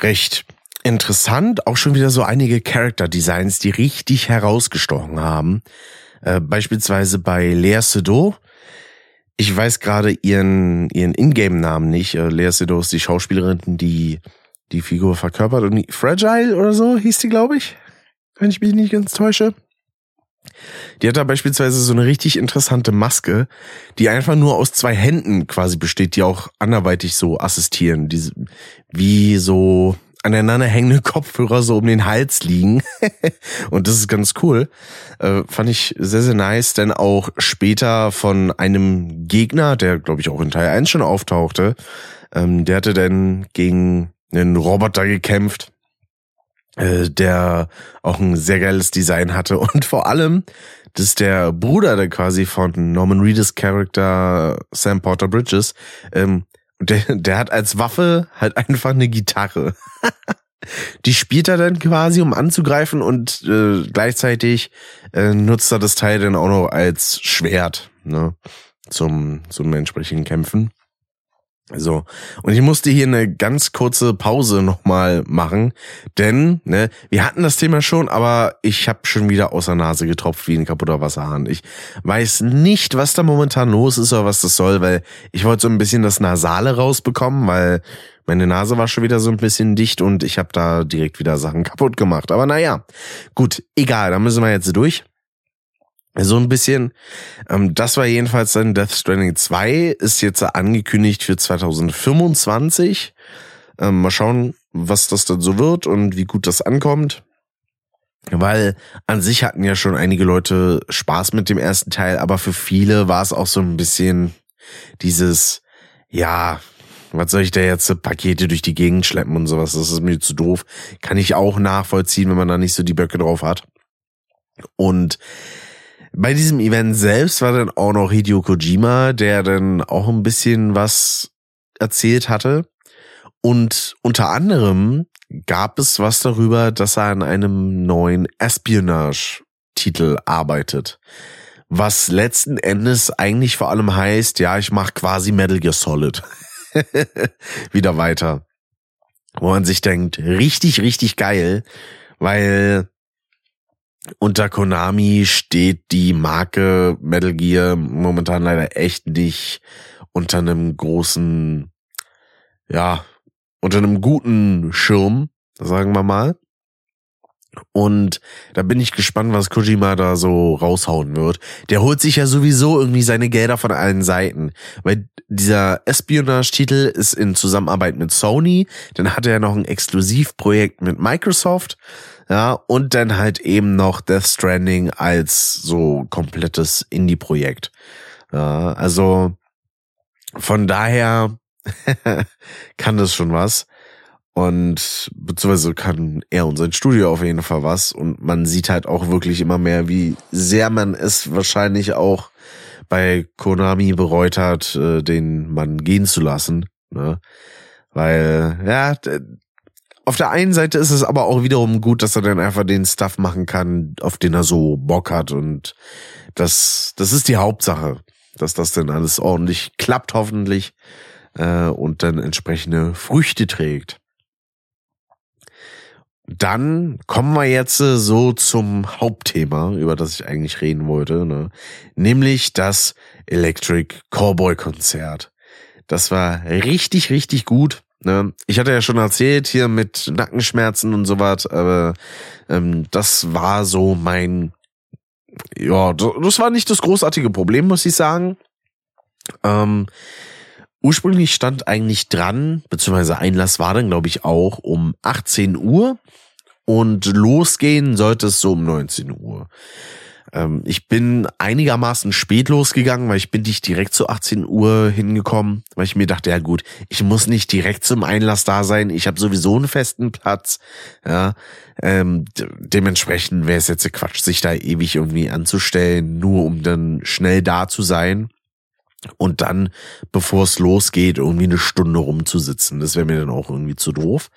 recht interessant. Auch schon wieder so einige Character Designs, die richtig herausgestochen haben. Äh, beispielsweise bei Lea Seydoux. Ich weiß gerade ihren, ihren Ingame-Namen nicht. Äh, Lea Seydoux ist die Schauspielerin, die die Figur verkörpert. Und Fragile oder so hieß die, glaube ich. Wenn ich mich nicht ganz täusche. Die hat da beispielsweise so eine richtig interessante Maske, die einfach nur aus zwei Händen quasi besteht, die auch anderweitig so assistieren, die wie so aneinander hängende Kopfhörer so um den Hals liegen. und das ist ganz cool. Äh, fand ich sehr, sehr nice, denn auch später von einem Gegner, der glaube ich auch in Teil 1 schon auftauchte, ähm, der hatte dann gegen einen Roboter gekämpft, äh, der auch ein sehr geiles Design hatte und vor allem, das ist der Bruder der quasi von Norman Reedus Charakter Sam Porter Bridges, ähm, der, der hat als Waffe halt einfach eine Gitarre. Die spielt er dann quasi, um anzugreifen und äh, gleichzeitig äh, nutzt er das Teil dann auch noch als Schwert, ne, zum, zum entsprechenden Kämpfen. So, und ich musste hier eine ganz kurze Pause nochmal machen, denn ne, wir hatten das Thema schon, aber ich habe schon wieder aus der Nase getropft wie ein kaputter Wasserhahn. Ich weiß nicht, was da momentan los ist oder was das soll, weil ich wollte so ein bisschen das Nasale rausbekommen, weil meine Nase war schon wieder so ein bisschen dicht und ich habe da direkt wieder Sachen kaputt gemacht. Aber naja, gut, egal, da müssen wir jetzt durch. So ein bisschen. Ähm, das war jedenfalls dann Death Stranding 2, ist jetzt angekündigt für 2025. Ähm, mal schauen, was das dann so wird und wie gut das ankommt. Weil an sich hatten ja schon einige Leute Spaß mit dem ersten Teil, aber für viele war es auch so ein bisschen dieses, ja, was soll ich da jetzt Pakete durch die Gegend schleppen und sowas? Das ist mir zu doof. Kann ich auch nachvollziehen, wenn man da nicht so die Böcke drauf hat. Und bei diesem Event selbst war dann auch noch Hideo Kojima, der dann auch ein bisschen was erzählt hatte. Und unter anderem gab es was darüber, dass er an einem neuen Espionage-Titel arbeitet. Was letzten Endes eigentlich vor allem heißt, ja, ich mache quasi Metal Gear Solid. Wieder weiter. Wo man sich denkt, richtig, richtig geil, weil unter Konami steht die Marke Metal Gear momentan leider echt nicht unter einem großen, ja, unter einem guten Schirm, sagen wir mal. Und da bin ich gespannt, was Kojima da so raushauen wird. Der holt sich ja sowieso irgendwie seine Gelder von allen Seiten. Weil dieser Espionage-Titel ist in Zusammenarbeit mit Sony. Dann hat er ja noch ein Exklusivprojekt mit Microsoft. Ja, und dann halt eben noch Death Stranding als so komplettes Indie-Projekt. Ja, also von daher kann das schon was. Und beziehungsweise kann er und sein Studio auf jeden Fall was. Und man sieht halt auch wirklich immer mehr, wie sehr man es wahrscheinlich auch bei Konami bereut hat, äh, den Mann gehen zu lassen. Ne? Weil, ja, auf der einen Seite ist es aber auch wiederum gut, dass er dann einfach den Stuff machen kann, auf den er so Bock hat und das, das ist die Hauptsache, dass das dann alles ordentlich klappt hoffentlich äh, und dann entsprechende Früchte trägt. Dann kommen wir jetzt äh, so zum Hauptthema, über das ich eigentlich reden wollte, ne? nämlich das Electric Cowboy Konzert. Das war richtig, richtig gut. Ne? Ich hatte ja schon erzählt hier mit Nackenschmerzen und sowas, aber ähm, das war so mein, ja, das war nicht das großartige Problem, muss ich sagen. Ähm, ursprünglich stand eigentlich dran, beziehungsweise Einlass war dann, glaube ich, auch um 18 Uhr und losgehen sollte es so um 19 Uhr. Ähm, ich bin einigermaßen spät losgegangen, weil ich bin nicht direkt zu 18 Uhr hingekommen, weil ich mir dachte, ja gut, ich muss nicht direkt zum Einlass da sein. Ich habe sowieso einen festen Platz. Ja, ähm, dementsprechend wäre es jetzt Quatsch, sich da ewig irgendwie anzustellen, nur um dann schnell da zu sein und dann, bevor es losgeht, irgendwie eine Stunde rumzusitzen. Das wäre mir dann auch irgendwie zu doof.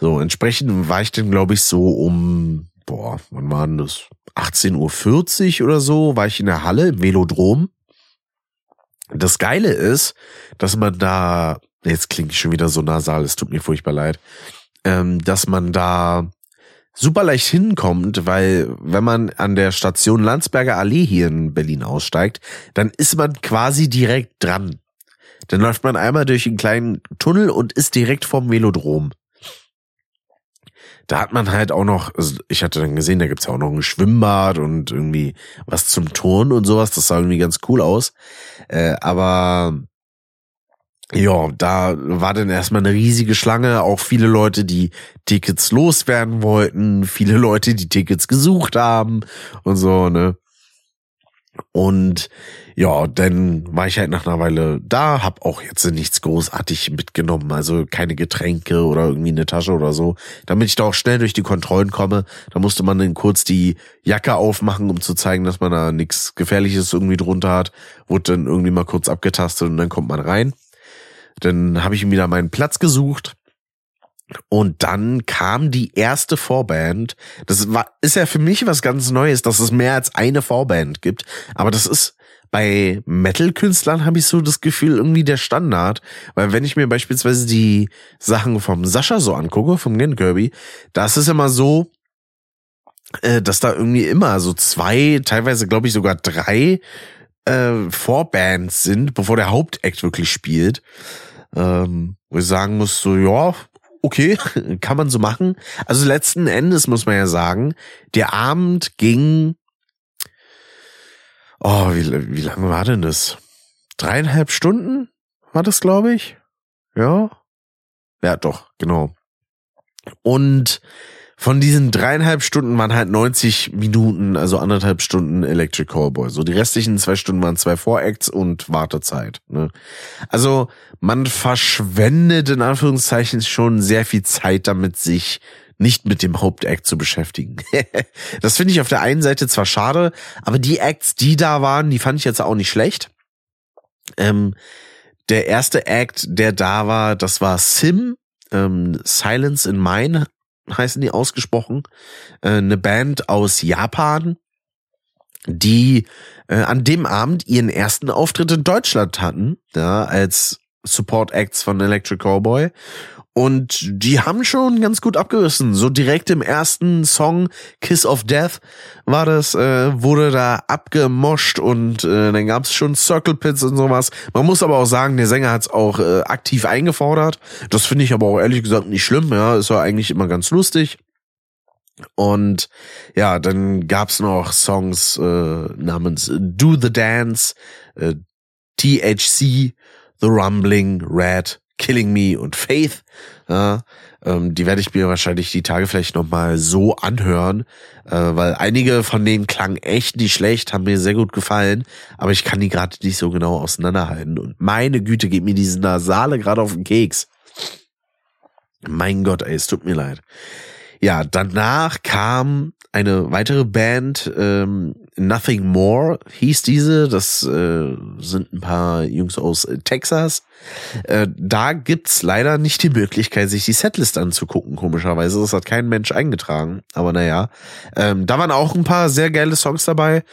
So, entsprechend war ich dann, glaube ich, so um, boah, wann war denn das? 18.40 Uhr oder so, war ich in der Halle im Velodrom. Das Geile ist, dass man da, jetzt klingt ich schon wieder so nasal, es tut mir furchtbar leid, ähm, dass man da super leicht hinkommt, weil wenn man an der Station Landsberger Allee hier in Berlin aussteigt, dann ist man quasi direkt dran. Dann läuft man einmal durch einen kleinen Tunnel und ist direkt vorm Velodrom. Da hat man halt auch noch, also ich hatte dann gesehen, da gibt's ja auch noch ein Schwimmbad und irgendwie was zum Turnen und sowas. Das sah irgendwie ganz cool aus. Äh, aber ja, da war dann erstmal eine riesige Schlange, auch viele Leute, die Tickets loswerden wollten, viele Leute, die Tickets gesucht haben und so, ne? Und ja, dann war ich halt nach einer Weile da, hab auch jetzt nichts großartig mitgenommen, also keine Getränke oder irgendwie eine Tasche oder so, damit ich da auch schnell durch die Kontrollen komme. Da musste man dann kurz die Jacke aufmachen, um zu zeigen, dass man da nichts Gefährliches irgendwie drunter hat. Wurde dann irgendwie mal kurz abgetastet und dann kommt man rein. Dann habe ich mir da meinen Platz gesucht. Und dann kam die erste Vorband. Das war, ist ja für mich was ganz Neues, dass es mehr als eine Vorband gibt. Aber das ist bei Metal-Künstlern habe ich so das Gefühl irgendwie der Standard. Weil wenn ich mir beispielsweise die Sachen vom Sascha so angucke, vom Gen Kirby, da ist es immer so, äh, dass da irgendwie immer so zwei, teilweise glaube ich sogar drei äh, Vorbands sind, bevor der Hauptakt wirklich spielt. Ähm, wo ich sagen muss, so, ja, okay, kann man so machen. Also letzten Endes muss man ja sagen, der Abend ging, oh, wie, wie lange war denn das? Dreieinhalb Stunden war das, glaube ich. Ja. Ja, doch, genau. Und von diesen dreieinhalb Stunden waren halt 90 Minuten, also anderthalb Stunden Electric Callboy. So die restlichen zwei Stunden waren zwei Voracts und Wartezeit. Ne? Also man verschwendet in Anführungszeichen schon sehr viel Zeit damit, sich nicht mit dem Hauptact zu beschäftigen. das finde ich auf der einen Seite zwar schade, aber die Acts, die da waren, die fand ich jetzt auch nicht schlecht. Ähm, der erste Act, der da war, das war Sim, ähm, Silence in Mine heißen die ausgesprochen, äh, eine Band aus Japan, die äh, an dem Abend ihren ersten Auftritt in Deutschland hatten, ja, als Support Acts von Electric Cowboy und die haben schon ganz gut abgerissen. So direkt im ersten Song Kiss of Death war das, äh, wurde da abgemoscht und äh, dann gab's schon Circle Pits und sowas. Man muss aber auch sagen, der Sänger hat's auch äh, aktiv eingefordert. Das finde ich aber auch ehrlich gesagt nicht schlimm. Ja, ist ja eigentlich immer ganz lustig. Und ja, dann gab's noch Songs äh, namens Do the Dance, äh, THC, The Rumbling, Red, Killing Me und Faith. Ja, ähm, die werde ich mir wahrscheinlich die Tage vielleicht nochmal so anhören, äh, weil einige von denen klangen echt nicht schlecht, haben mir sehr gut gefallen, aber ich kann die gerade nicht so genau auseinanderhalten. Und meine Güte, geht mir diese Nasale gerade auf den Keks. Mein Gott, ey, es tut mir leid. Ja, danach kam eine weitere Band, ähm, Nothing More hieß diese. Das äh, sind ein paar Jungs aus Texas. Äh, da gibt's leider nicht die Möglichkeit, sich die Setlist anzugucken, komischerweise. Das hat kein Mensch eingetragen. Aber naja. Ähm, da waren auch ein paar sehr geile Songs dabei.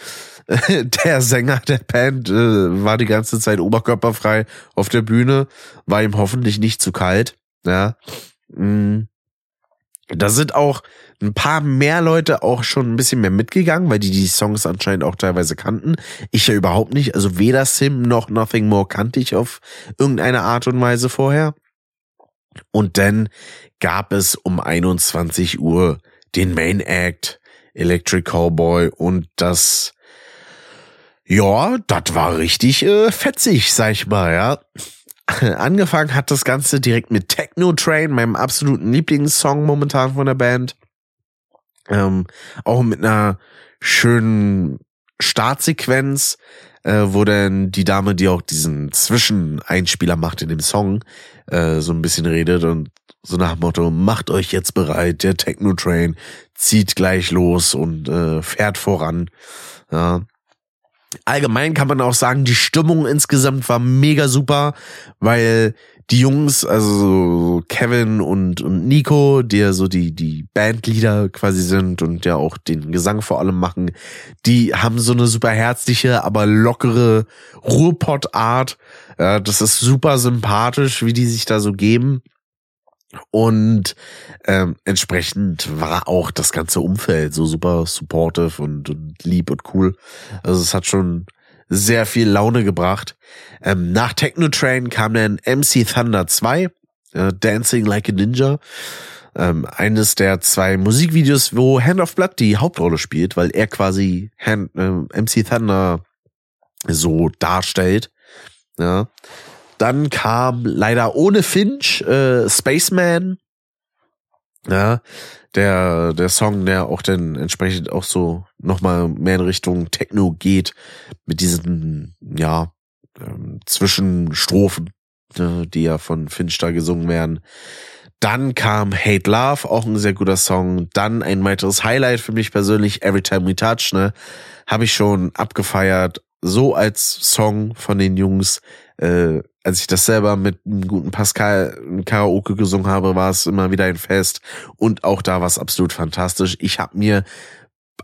der Sänger der Band äh, war die ganze Zeit oberkörperfrei auf der Bühne, war ihm hoffentlich nicht zu kalt. Ja. Mm. Da sind auch ein paar mehr Leute auch schon ein bisschen mehr mitgegangen, weil die die Songs anscheinend auch teilweise kannten. Ich ja überhaupt nicht. Also weder Sim noch Nothing More kannte ich auf irgendeine Art und Weise vorher. Und dann gab es um 21 Uhr den Main Act, Electric Cowboy und das, ja, das war richtig äh, fetzig, sag ich mal, ja. Angefangen hat das Ganze direkt mit Techno Train, meinem absoluten Lieblingssong momentan von der Band. Ähm, auch mit einer schönen Startsequenz, äh, wo dann die Dame, die auch diesen Zwischeneinspieler macht in dem Song, äh, so ein bisschen redet und so nach Motto, macht euch jetzt bereit, der Techno-Train zieht gleich los und äh, fährt voran. Ja. Allgemein kann man auch sagen, die Stimmung insgesamt war mega super, weil die Jungs, also Kevin und, und Nico, die ja so die, die Bandleader quasi sind und ja auch den Gesang vor allem machen, die haben so eine super herzliche, aber lockere Ruhrpott-Art. Ja, das ist super sympathisch, wie die sich da so geben. Und ähm, entsprechend war auch das ganze Umfeld so super supportive und, und lieb und cool. Also es hat schon sehr viel Laune gebracht. Ähm, nach Techno Train kam dann MC Thunder 2, äh, Dancing Like a Ninja. Ähm, eines der zwei Musikvideos, wo Hand of Blood die Hauptrolle spielt, weil er quasi Hand, äh, MC Thunder so darstellt. Ja. Dann kam leider ohne Finch äh, Spaceman. Ja, der, der Song, der auch dann entsprechend auch so nochmal mehr in Richtung Techno geht, mit diesen, ja, ähm, Zwischenstrophen, äh, die ja von Finch da gesungen werden. Dann kam Hate Love, auch ein sehr guter Song. Dann ein weiteres Highlight für mich persönlich, Every Time We Touch, ne? Habe ich schon abgefeiert. So als Song von den Jungs. Äh, als ich das selber mit einem guten Pascal Karaoke gesungen habe, war es immer wieder ein Fest. Und auch da war es absolut fantastisch. Ich habe mir,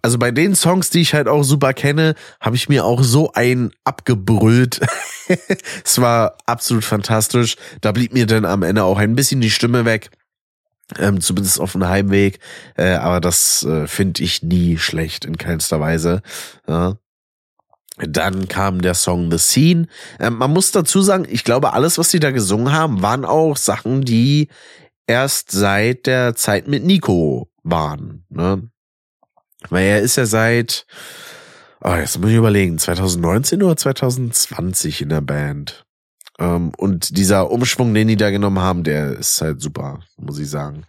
also bei den Songs, die ich halt auch super kenne, habe ich mir auch so ein abgebrüllt. es war absolut fantastisch. Da blieb mir dann am Ende auch ein bisschen die Stimme weg. Ähm, zumindest auf dem Heimweg. Äh, aber das äh, finde ich nie schlecht, in keinster Weise. Ja. Dann kam der Song The Scene. Ähm, man muss dazu sagen, ich glaube, alles, was sie da gesungen haben, waren auch Sachen, die erst seit der Zeit mit Nico waren. Ne? Weil er ist ja seit, oh, jetzt muss ich überlegen, 2019 oder 2020 in der Band. Ähm, und dieser Umschwung, den die da genommen haben, der ist halt super, muss ich sagen.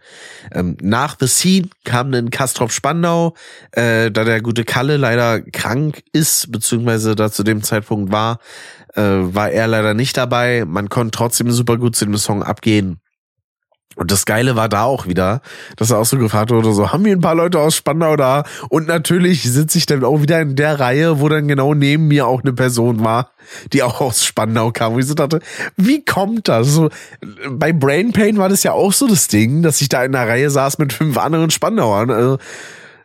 Ähm, nach The Scene kam dann Kastrop Spandau, äh, da der gute Kalle leider krank ist, beziehungsweise da zu dem Zeitpunkt war, äh, war er leider nicht dabei. Man konnte trotzdem super gut zu dem Song abgehen. Und das Geile war da auch wieder, dass er auch so gefragt wurde, so, haben wir ein paar Leute aus Spandau da? Und natürlich sitze ich dann auch wieder in der Reihe, wo dann genau neben mir auch eine Person war, die auch aus Spandau kam. Wo ich so dachte, wie kommt das? So, bei Brain Pain war das ja auch so das Ding, dass ich da in der Reihe saß mit fünf anderen Spandauern. Also,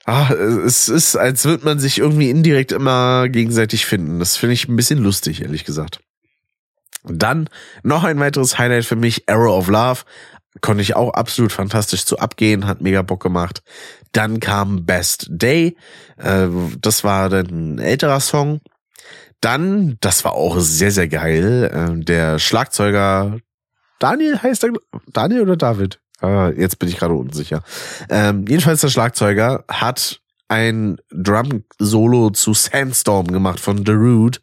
ah, es ist, als würde man sich irgendwie indirekt immer gegenseitig finden. Das finde ich ein bisschen lustig, ehrlich gesagt. Dann noch ein weiteres Highlight für mich, Arrow of Love konnte ich auch absolut fantastisch zu abgehen, hat mega Bock gemacht. Dann kam Best Day, äh, das war dann ein älterer Song. Dann, das war auch sehr, sehr geil, äh, der Schlagzeuger Daniel heißt er, Daniel oder David? Ah, jetzt bin ich gerade unsicher. Ähm, jedenfalls der Schlagzeuger hat ein Drum-Solo zu Sandstorm gemacht von The Root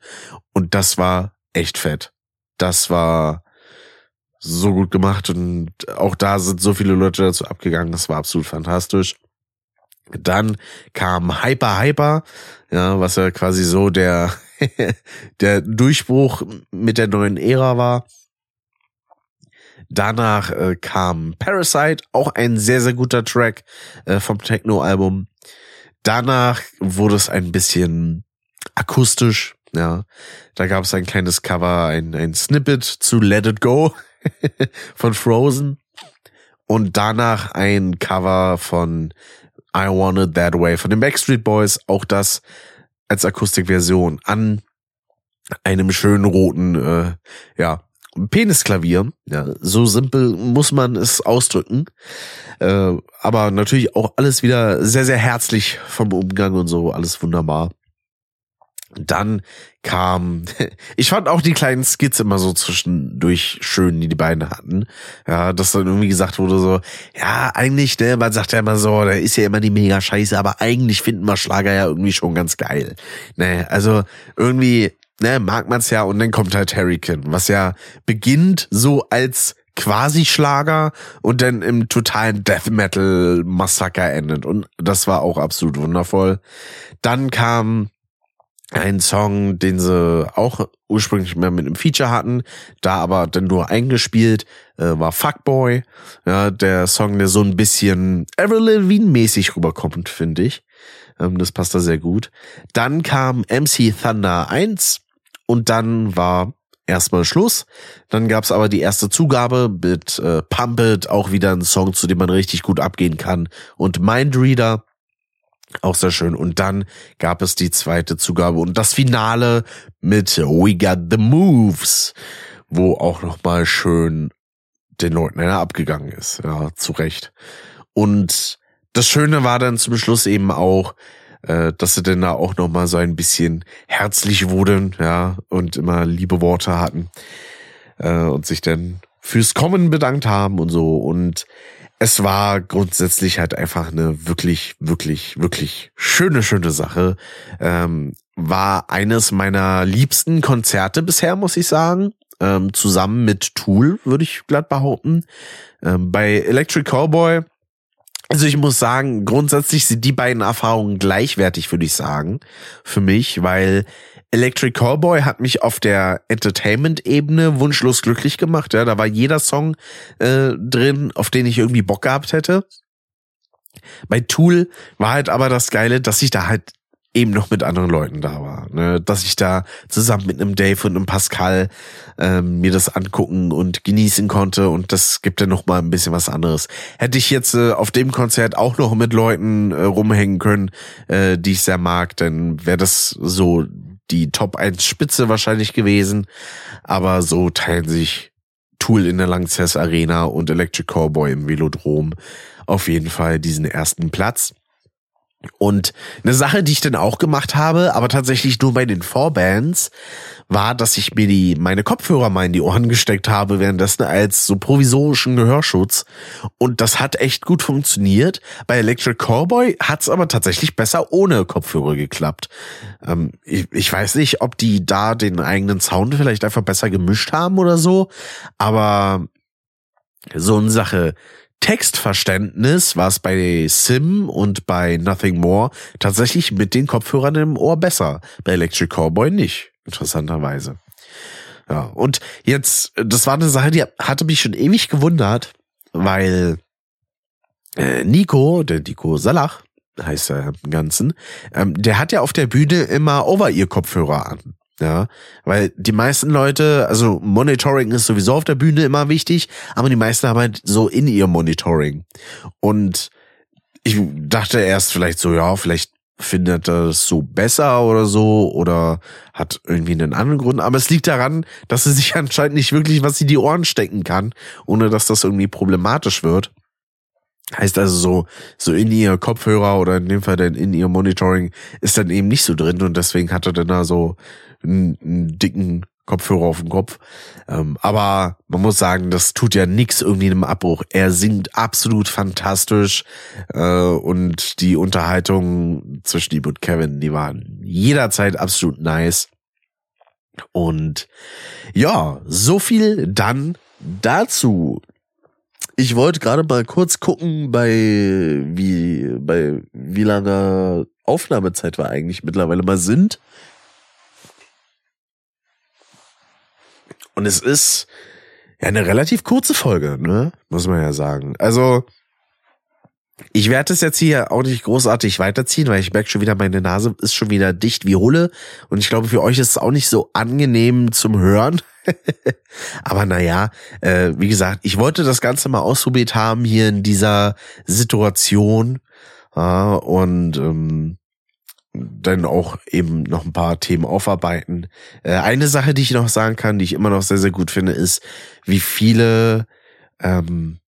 und das war echt fett. Das war so gut gemacht und auch da sind so viele Leute dazu abgegangen. Das war absolut fantastisch. Dann kam Hyper Hyper, ja, was ja quasi so der, der Durchbruch mit der neuen Ära war. Danach äh, kam Parasite, auch ein sehr, sehr guter Track äh, vom Techno-Album. Danach wurde es ein bisschen akustisch, ja. Da gab es ein kleines Cover, ein, ein Snippet zu Let It Go. von Frozen und danach ein Cover von I Want It That Way von den Backstreet Boys, auch das als Akustikversion an einem schönen roten, äh, ja, Penisklavier. Ja, so simpel muss man es ausdrücken. Äh, aber natürlich auch alles wieder sehr, sehr herzlich vom Umgang und so, alles wunderbar. Dann kam, ich fand auch die kleinen Skits immer so zwischendurch schön, die die beiden hatten. Ja, dass dann irgendwie gesagt wurde so, ja, eigentlich, ne, man sagt ja immer so, da ist ja immer die mega Scheiße, aber eigentlich finden wir Schlager ja irgendwie schon ganz geil. Ne, also irgendwie, ne, mag man's ja und dann kommt halt Hurricane, was ja beginnt so als quasi Schlager und dann im totalen Death Metal Massaker endet. Und das war auch absolut wundervoll. Dann kam ein Song, den sie auch ursprünglich mehr mit einem Feature hatten, da aber dann nur eingespielt, äh, war Fuckboy. Ja, der Song, der so ein bisschen Avril Lavigne-mäßig rüberkommt, finde ich. Ähm, das passt da sehr gut. Dann kam MC Thunder 1 und dann war erstmal Schluss. Dann gab's aber die erste Zugabe mit äh, Pump It, auch wieder ein Song, zu dem man richtig gut abgehen kann. Und Mindreader, auch sehr schön. Und dann gab es die zweite Zugabe und das Finale mit We Got the Moves, wo auch nochmal schön den Leuten einer abgegangen ist. Ja, zu Recht. Und das Schöne war dann zum Schluss eben auch, äh, dass sie denn da auch noch mal so ein bisschen herzlich wurden, ja, und immer liebe Worte hatten äh, und sich dann fürs Kommen bedankt haben und so und es war grundsätzlich halt einfach eine wirklich, wirklich, wirklich schöne, schöne Sache. Ähm, war eines meiner liebsten Konzerte bisher, muss ich sagen. Ähm, zusammen mit Tool, würde ich glatt behaupten. Ähm, bei Electric Cowboy also ich muss sagen, grundsätzlich sind die beiden Erfahrungen gleichwertig, würde ich sagen, für mich, weil Electric Callboy hat mich auf der Entertainment-Ebene wunschlos glücklich gemacht. Ja, da war jeder Song äh, drin, auf den ich irgendwie Bock gehabt hätte. Bei Tool war halt aber das Geile, dass ich da halt eben noch mit anderen Leuten da war. Ne? Dass ich da zusammen mit einem Dave und einem Pascal ähm, mir das angucken und genießen konnte und das gibt dann noch mal ein bisschen was anderes. Hätte ich jetzt äh, auf dem Konzert auch noch mit Leuten äh, rumhängen können, äh, die ich sehr mag, dann wäre das so die Top 1 Spitze wahrscheinlich gewesen. Aber so teilen sich Tool in der Langzess Arena und Electric Cowboy im Velodrom auf jeden Fall diesen ersten Platz. Und eine Sache, die ich dann auch gemacht habe, aber tatsächlich nur bei den Vorbands, war, dass ich mir die meine Kopfhörer mal in die Ohren gesteckt habe währenddessen als so provisorischen Gehörschutz. Und das hat echt gut funktioniert. Bei Electric Cowboy hat's aber tatsächlich besser ohne Kopfhörer geklappt. Ähm, ich, ich weiß nicht, ob die da den eigenen Sound vielleicht einfach besser gemischt haben oder so, aber so eine Sache Textverständnis war es bei Sim und bei Nothing More tatsächlich mit den Kopfhörern im Ohr besser. Bei Electric Cowboy nicht, interessanterweise. Ja, und jetzt, das war eine Sache, die hatte mich schon ewig gewundert, weil äh, Nico, der Nico Salach, heißt er im Ganzen, ähm, der hat ja auf der Bühne immer Over-Ear-Kopfhörer an. Ja, weil die meisten Leute, also Monitoring ist sowieso auf der Bühne immer wichtig, aber die meisten haben halt so in ihr Monitoring. Und ich dachte erst vielleicht so, ja, vielleicht findet er das so besser oder so oder hat irgendwie einen anderen Grund. Aber es liegt daran, dass sie sich anscheinend nicht wirklich was in die Ohren stecken kann, ohne dass das irgendwie problematisch wird. Heißt also so, so in ihr Kopfhörer oder in dem Fall dann in ihr Monitoring ist dann eben nicht so drin und deswegen hat er dann da so einen, einen dicken Kopfhörer auf dem Kopf. Ähm, aber man muss sagen, das tut ja nix irgendwie einem Abbruch. Er singt absolut fantastisch äh, und die Unterhaltung zwischen ihm und Kevin, die waren jederzeit absolut nice. Und ja, so viel dann dazu. Ich wollte gerade mal kurz gucken, bei wie, bei wie lange Aufnahmezeit wir eigentlich mittlerweile mal sind. Und es ist ja eine relativ kurze Folge, ne? Muss man ja sagen. Also, ich werde es jetzt hier auch nicht großartig weiterziehen, weil ich merke schon wieder, meine Nase ist schon wieder dicht wie Hulle. Und ich glaube, für euch ist es auch nicht so angenehm zum Hören. Aber naja, äh, wie gesagt, ich wollte das Ganze mal ausprobiert haben hier in dieser Situation. Ja, und ähm, dann auch eben noch ein paar Themen aufarbeiten. Äh, eine Sache, die ich noch sagen kann, die ich immer noch sehr, sehr gut finde, ist, wie viele, ähm,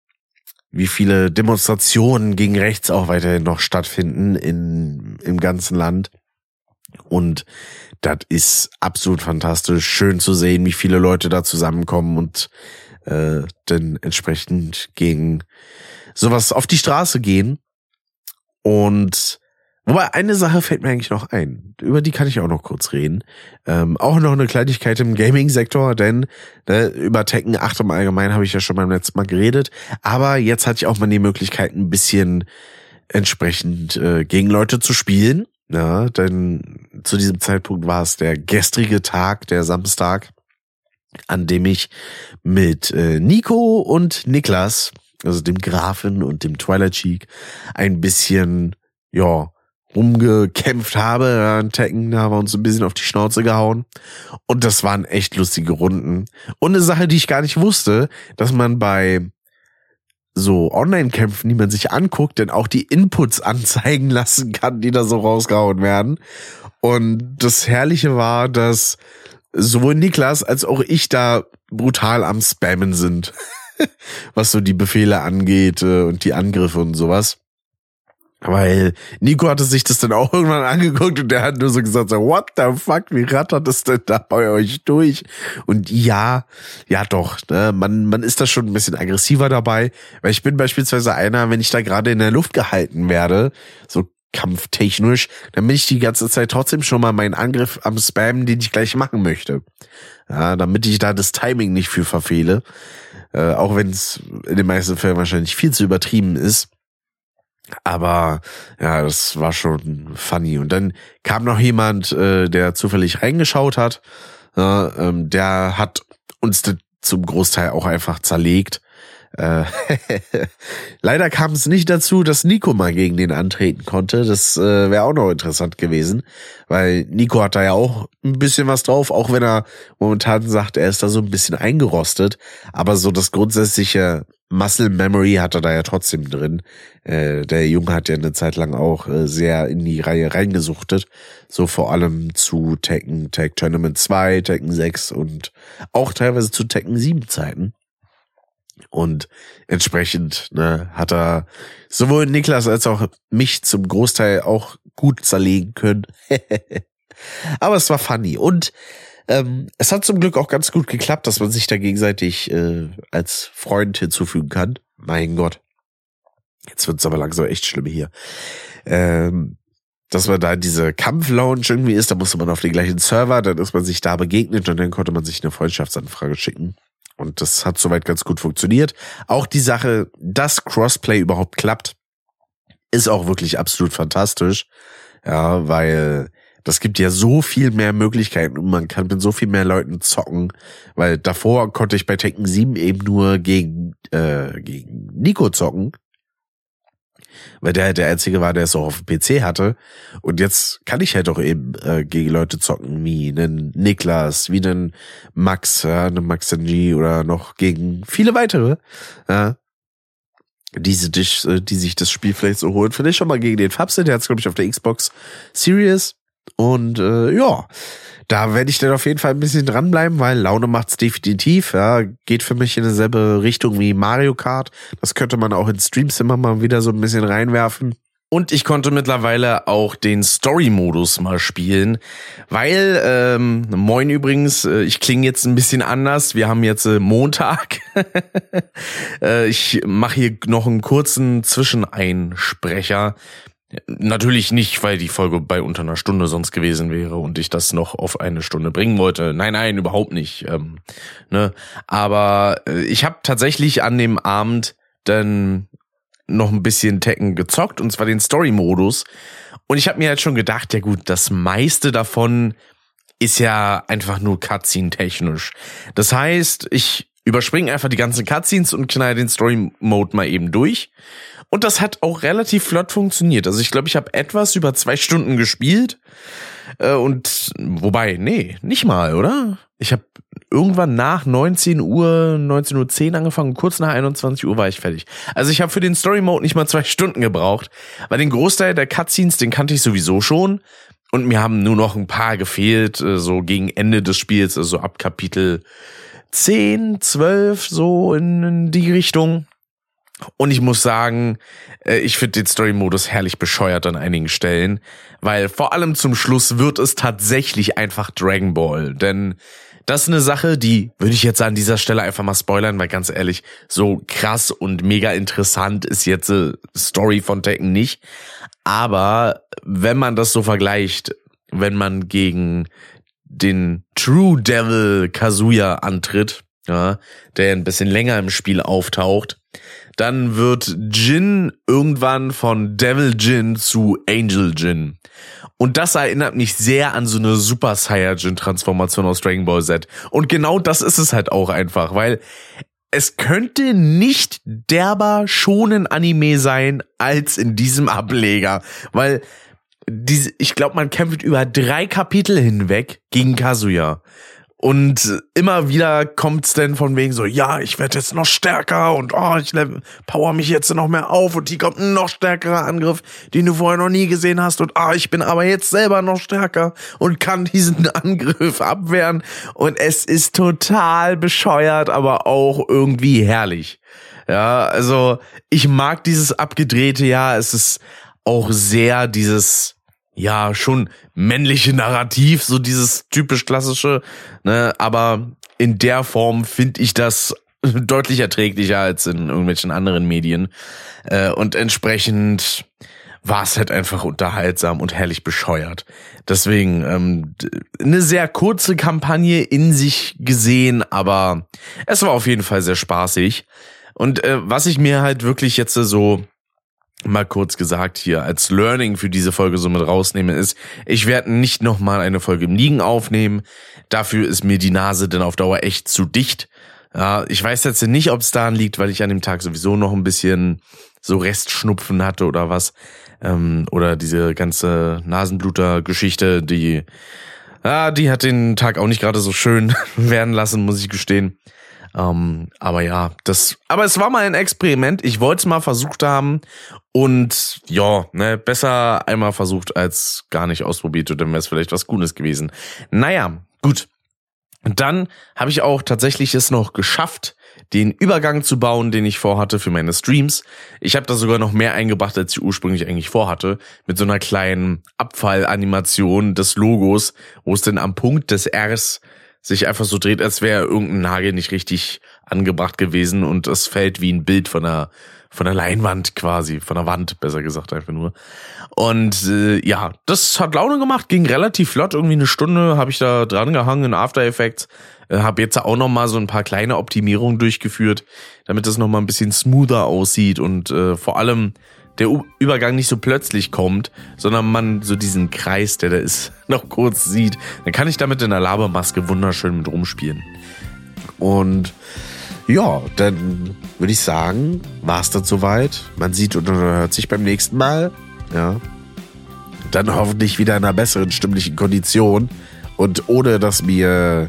wie viele Demonstrationen gegen rechts auch weiterhin noch stattfinden in, im ganzen Land. Und das ist absolut fantastisch, schön zu sehen, wie viele Leute da zusammenkommen und äh, dann entsprechend gegen sowas auf die Straße gehen. Und Wobei, eine Sache fällt mir eigentlich noch ein. Über die kann ich auch noch kurz reden. Ähm, auch noch eine Kleinigkeit im Gaming-Sektor, denn ne, über Tekken 8 im Allgemeinen habe ich ja schon beim letzten Mal geredet. Aber jetzt hatte ich auch mal die Möglichkeit, ein bisschen entsprechend äh, gegen Leute zu spielen. Ja, denn zu diesem Zeitpunkt war es der gestrige Tag, der Samstag, an dem ich mit äh, Nico und Niklas, also dem Grafen und dem Twilight Cheek, ein bisschen, ja, rumgekämpft habe. An Tekken haben wir uns ein bisschen auf die Schnauze gehauen. Und das waren echt lustige Runden. Und eine Sache, die ich gar nicht wusste, dass man bei so Online-Kämpfen, die man sich anguckt, denn auch die Inputs anzeigen lassen kann, die da so rausgehauen werden. Und das Herrliche war, dass sowohl Niklas als auch ich da brutal am Spammen sind, was so die Befehle angeht äh, und die Angriffe und sowas. Weil Nico hatte sich das dann auch irgendwann angeguckt und der hat nur so gesagt, so, what the fuck, wie rattert das denn da bei euch durch? Und ja, ja doch, ne, man, man ist da schon ein bisschen aggressiver dabei, weil ich bin beispielsweise einer, wenn ich da gerade in der Luft gehalten werde, so kampftechnisch, dann bin ich die ganze Zeit trotzdem schon mal meinen Angriff am Spam, den ich gleich machen möchte. Ja, damit ich da das Timing nicht für verfehle. Äh, auch wenn es in den meisten Fällen wahrscheinlich viel zu übertrieben ist. Aber ja, das war schon funny. Und dann kam noch jemand, äh, der zufällig reingeschaut hat. Äh, ähm, der hat uns zum Großteil auch einfach zerlegt. Äh, Leider kam es nicht dazu, dass Nico mal gegen den antreten konnte. Das äh, wäre auch noch interessant gewesen, weil Nico hat da ja auch ein bisschen was drauf, auch wenn er momentan sagt, er ist da so ein bisschen eingerostet. Aber so das grundsätzliche Muscle Memory hat er da ja trotzdem drin. Äh, der Junge hat ja eine Zeit lang auch äh, sehr in die Reihe reingesuchtet. So vor allem zu Tekken, Tag Tournament 2, Tekken 6 und auch teilweise zu Tekken 7 Zeiten. Und entsprechend ne, hat er sowohl Niklas als auch mich zum Großteil auch gut zerlegen können. Aber es war funny. Und ähm, es hat zum Glück auch ganz gut geklappt, dass man sich da gegenseitig äh, als Freund hinzufügen kann. Mein Gott. Jetzt wird's aber langsam echt schlimm hier. Ähm, dass man da diese Kampflounge irgendwie ist, da musste man auf den gleichen Server, dann ist man sich da begegnet und dann konnte man sich eine Freundschaftsanfrage schicken. Und das hat soweit ganz gut funktioniert. Auch die Sache, dass Crossplay überhaupt klappt, ist auch wirklich absolut fantastisch. Ja, weil das gibt ja so viel mehr Möglichkeiten und man kann mit so viel mehr Leuten zocken, weil davor konnte ich bei Tekken 7 eben nur gegen, äh, gegen Nico zocken weil der halt der einzige war, der es auch auf dem PC hatte. Und jetzt kann ich halt auch eben äh, gegen Leute zocken, wie einen Niklas, wie einen Max, ja, einen Max NG oder noch gegen viele weitere, ja, diese, die, äh, die sich das Spiel vielleicht so holen. Vielleicht schon mal gegen den Fabse, der hat's glaube ich auf der Xbox Series. Und äh, ja, da werde ich dann auf jeden Fall ein bisschen dranbleiben, weil Laune macht's definitiv. Ja, geht für mich in dieselbe Richtung wie Mario Kart. Das könnte man auch in Streams immer mal wieder so ein bisschen reinwerfen. Und ich konnte mittlerweile auch den Story-Modus mal spielen, weil, ähm, moin übrigens, äh, ich klinge jetzt ein bisschen anders. Wir haben jetzt äh, Montag. äh, ich mache hier noch einen kurzen Zwischeneinsprecher. Natürlich nicht, weil die Folge bei unter einer Stunde sonst gewesen wäre und ich das noch auf eine Stunde bringen wollte. Nein, nein, überhaupt nicht. Ähm, ne? Aber äh, ich habe tatsächlich an dem Abend dann noch ein bisschen Tekken gezockt und zwar den Story-Modus. Und ich habe mir halt schon gedacht, ja gut, das meiste davon ist ja einfach nur Cutscene-technisch. Das heißt, ich überspringe einfach die ganzen Cutscenes und knall den Story-Mode mal eben durch. Und das hat auch relativ flott funktioniert. Also ich glaube, ich habe etwas über zwei Stunden gespielt. Äh, und wobei, nee, nicht mal, oder? Ich habe irgendwann nach 19 Uhr, 19.10 Uhr angefangen, kurz nach 21 Uhr war ich fertig. Also ich habe für den Story Mode nicht mal zwei Stunden gebraucht, weil den Großteil der Cutscenes, den kannte ich sowieso schon. Und mir haben nur noch ein paar gefehlt, äh, so gegen Ende des Spiels, also ab Kapitel 10, 12, so in die Richtung. Und ich muss sagen, äh, ich finde den Story-Modus herrlich bescheuert an einigen Stellen, weil vor allem zum Schluss wird es tatsächlich einfach Dragon Ball. Denn das ist eine Sache, die würde ich jetzt an dieser Stelle einfach mal spoilern, weil ganz ehrlich, so krass und mega interessant ist jetzt die Story von Tekken nicht. Aber wenn man das so vergleicht, wenn man gegen den True Devil Kazuya antritt, ja, der ein bisschen länger im Spiel auftaucht, dann wird Jin irgendwann von Devil Jin zu Angel Jin. Und das erinnert mich sehr an so eine Super Saiyajin Transformation aus Dragon Ball Z. Und genau das ist es halt auch einfach, weil es könnte nicht derber schonen Anime sein als in diesem Ableger, weil diese, ich glaube, man kämpft über drei Kapitel hinweg gegen Kazuya. Und immer wieder kommt's denn von wegen so, ja, ich werde jetzt noch stärker und oh, ich power mich jetzt noch mehr auf und hier kommt ein noch stärkerer Angriff, den du vorher noch nie gesehen hast und ah, oh, ich bin aber jetzt selber noch stärker und kann diesen Angriff abwehren und es ist total bescheuert, aber auch irgendwie herrlich. Ja, also ich mag dieses abgedrehte, ja, es ist auch sehr dieses ja, schon männliche Narrativ, so dieses typisch klassische, ne, aber in der Form finde ich das deutlich erträglicher als in irgendwelchen anderen Medien. Äh, und entsprechend war es halt einfach unterhaltsam und herrlich bescheuert. Deswegen ähm, eine sehr kurze Kampagne in sich gesehen, aber es war auf jeden Fall sehr spaßig. Und äh, was ich mir halt wirklich jetzt so mal kurz gesagt hier als Learning für diese Folge so mit rausnehme, ist, ich werde nicht nochmal eine Folge im Liegen aufnehmen. Dafür ist mir die Nase dann auf Dauer echt zu dicht. Ja, ich weiß jetzt nicht, ob es daran liegt, weil ich an dem Tag sowieso noch ein bisschen so Restschnupfen hatte oder was. Ähm, oder diese ganze Nasenbluter-Geschichte, die, ja, die hat den Tag auch nicht gerade so schön werden lassen, muss ich gestehen. Ähm, aber ja, das, aber es war mal ein Experiment. Ich wollte es mal versucht haben und ja, ne, besser einmal versucht als gar nicht ausprobiert, dann wäre es vielleicht was Gutes gewesen. Naja, gut. Und dann habe ich auch tatsächlich es noch geschafft, den Übergang zu bauen, den ich vorhatte für meine Streams. Ich habe da sogar noch mehr eingebracht, als ich ursprünglich eigentlich vorhatte, mit so einer kleinen Abfallanimation des Logos, wo es denn am Punkt des Rs sich einfach so dreht, als wäre irgendein Nagel nicht richtig angebracht gewesen und es fällt wie ein Bild von einer von der Leinwand quasi, von der Wand, besser gesagt einfach nur. Und äh, ja, das hat Laune gemacht, ging relativ flott, irgendwie eine Stunde habe ich da dran gehangen in After Effects. Äh, habe jetzt auch noch mal so ein paar kleine Optimierungen durchgeführt, damit das noch mal ein bisschen smoother aussieht und äh, vor allem der Übergang nicht so plötzlich kommt, sondern man so diesen Kreis, der da ist, noch kurz sieht. Dann kann ich damit in der Labermaske wunderschön mit rumspielen. Und ja, dann würde ich sagen, war es dann soweit. Man sieht und hört sich beim nächsten Mal. Ja. Dann hoffentlich wieder in einer besseren stimmlichen Kondition und ohne dass mir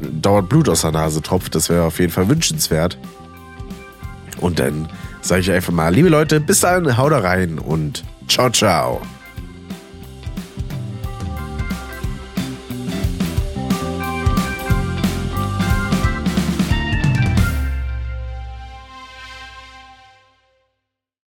dauernd Blut aus der Nase tropft. Das wäre auf jeden Fall wünschenswert. Und dann sage ich einfach mal, liebe Leute, bis dann, haut rein und ciao, ciao.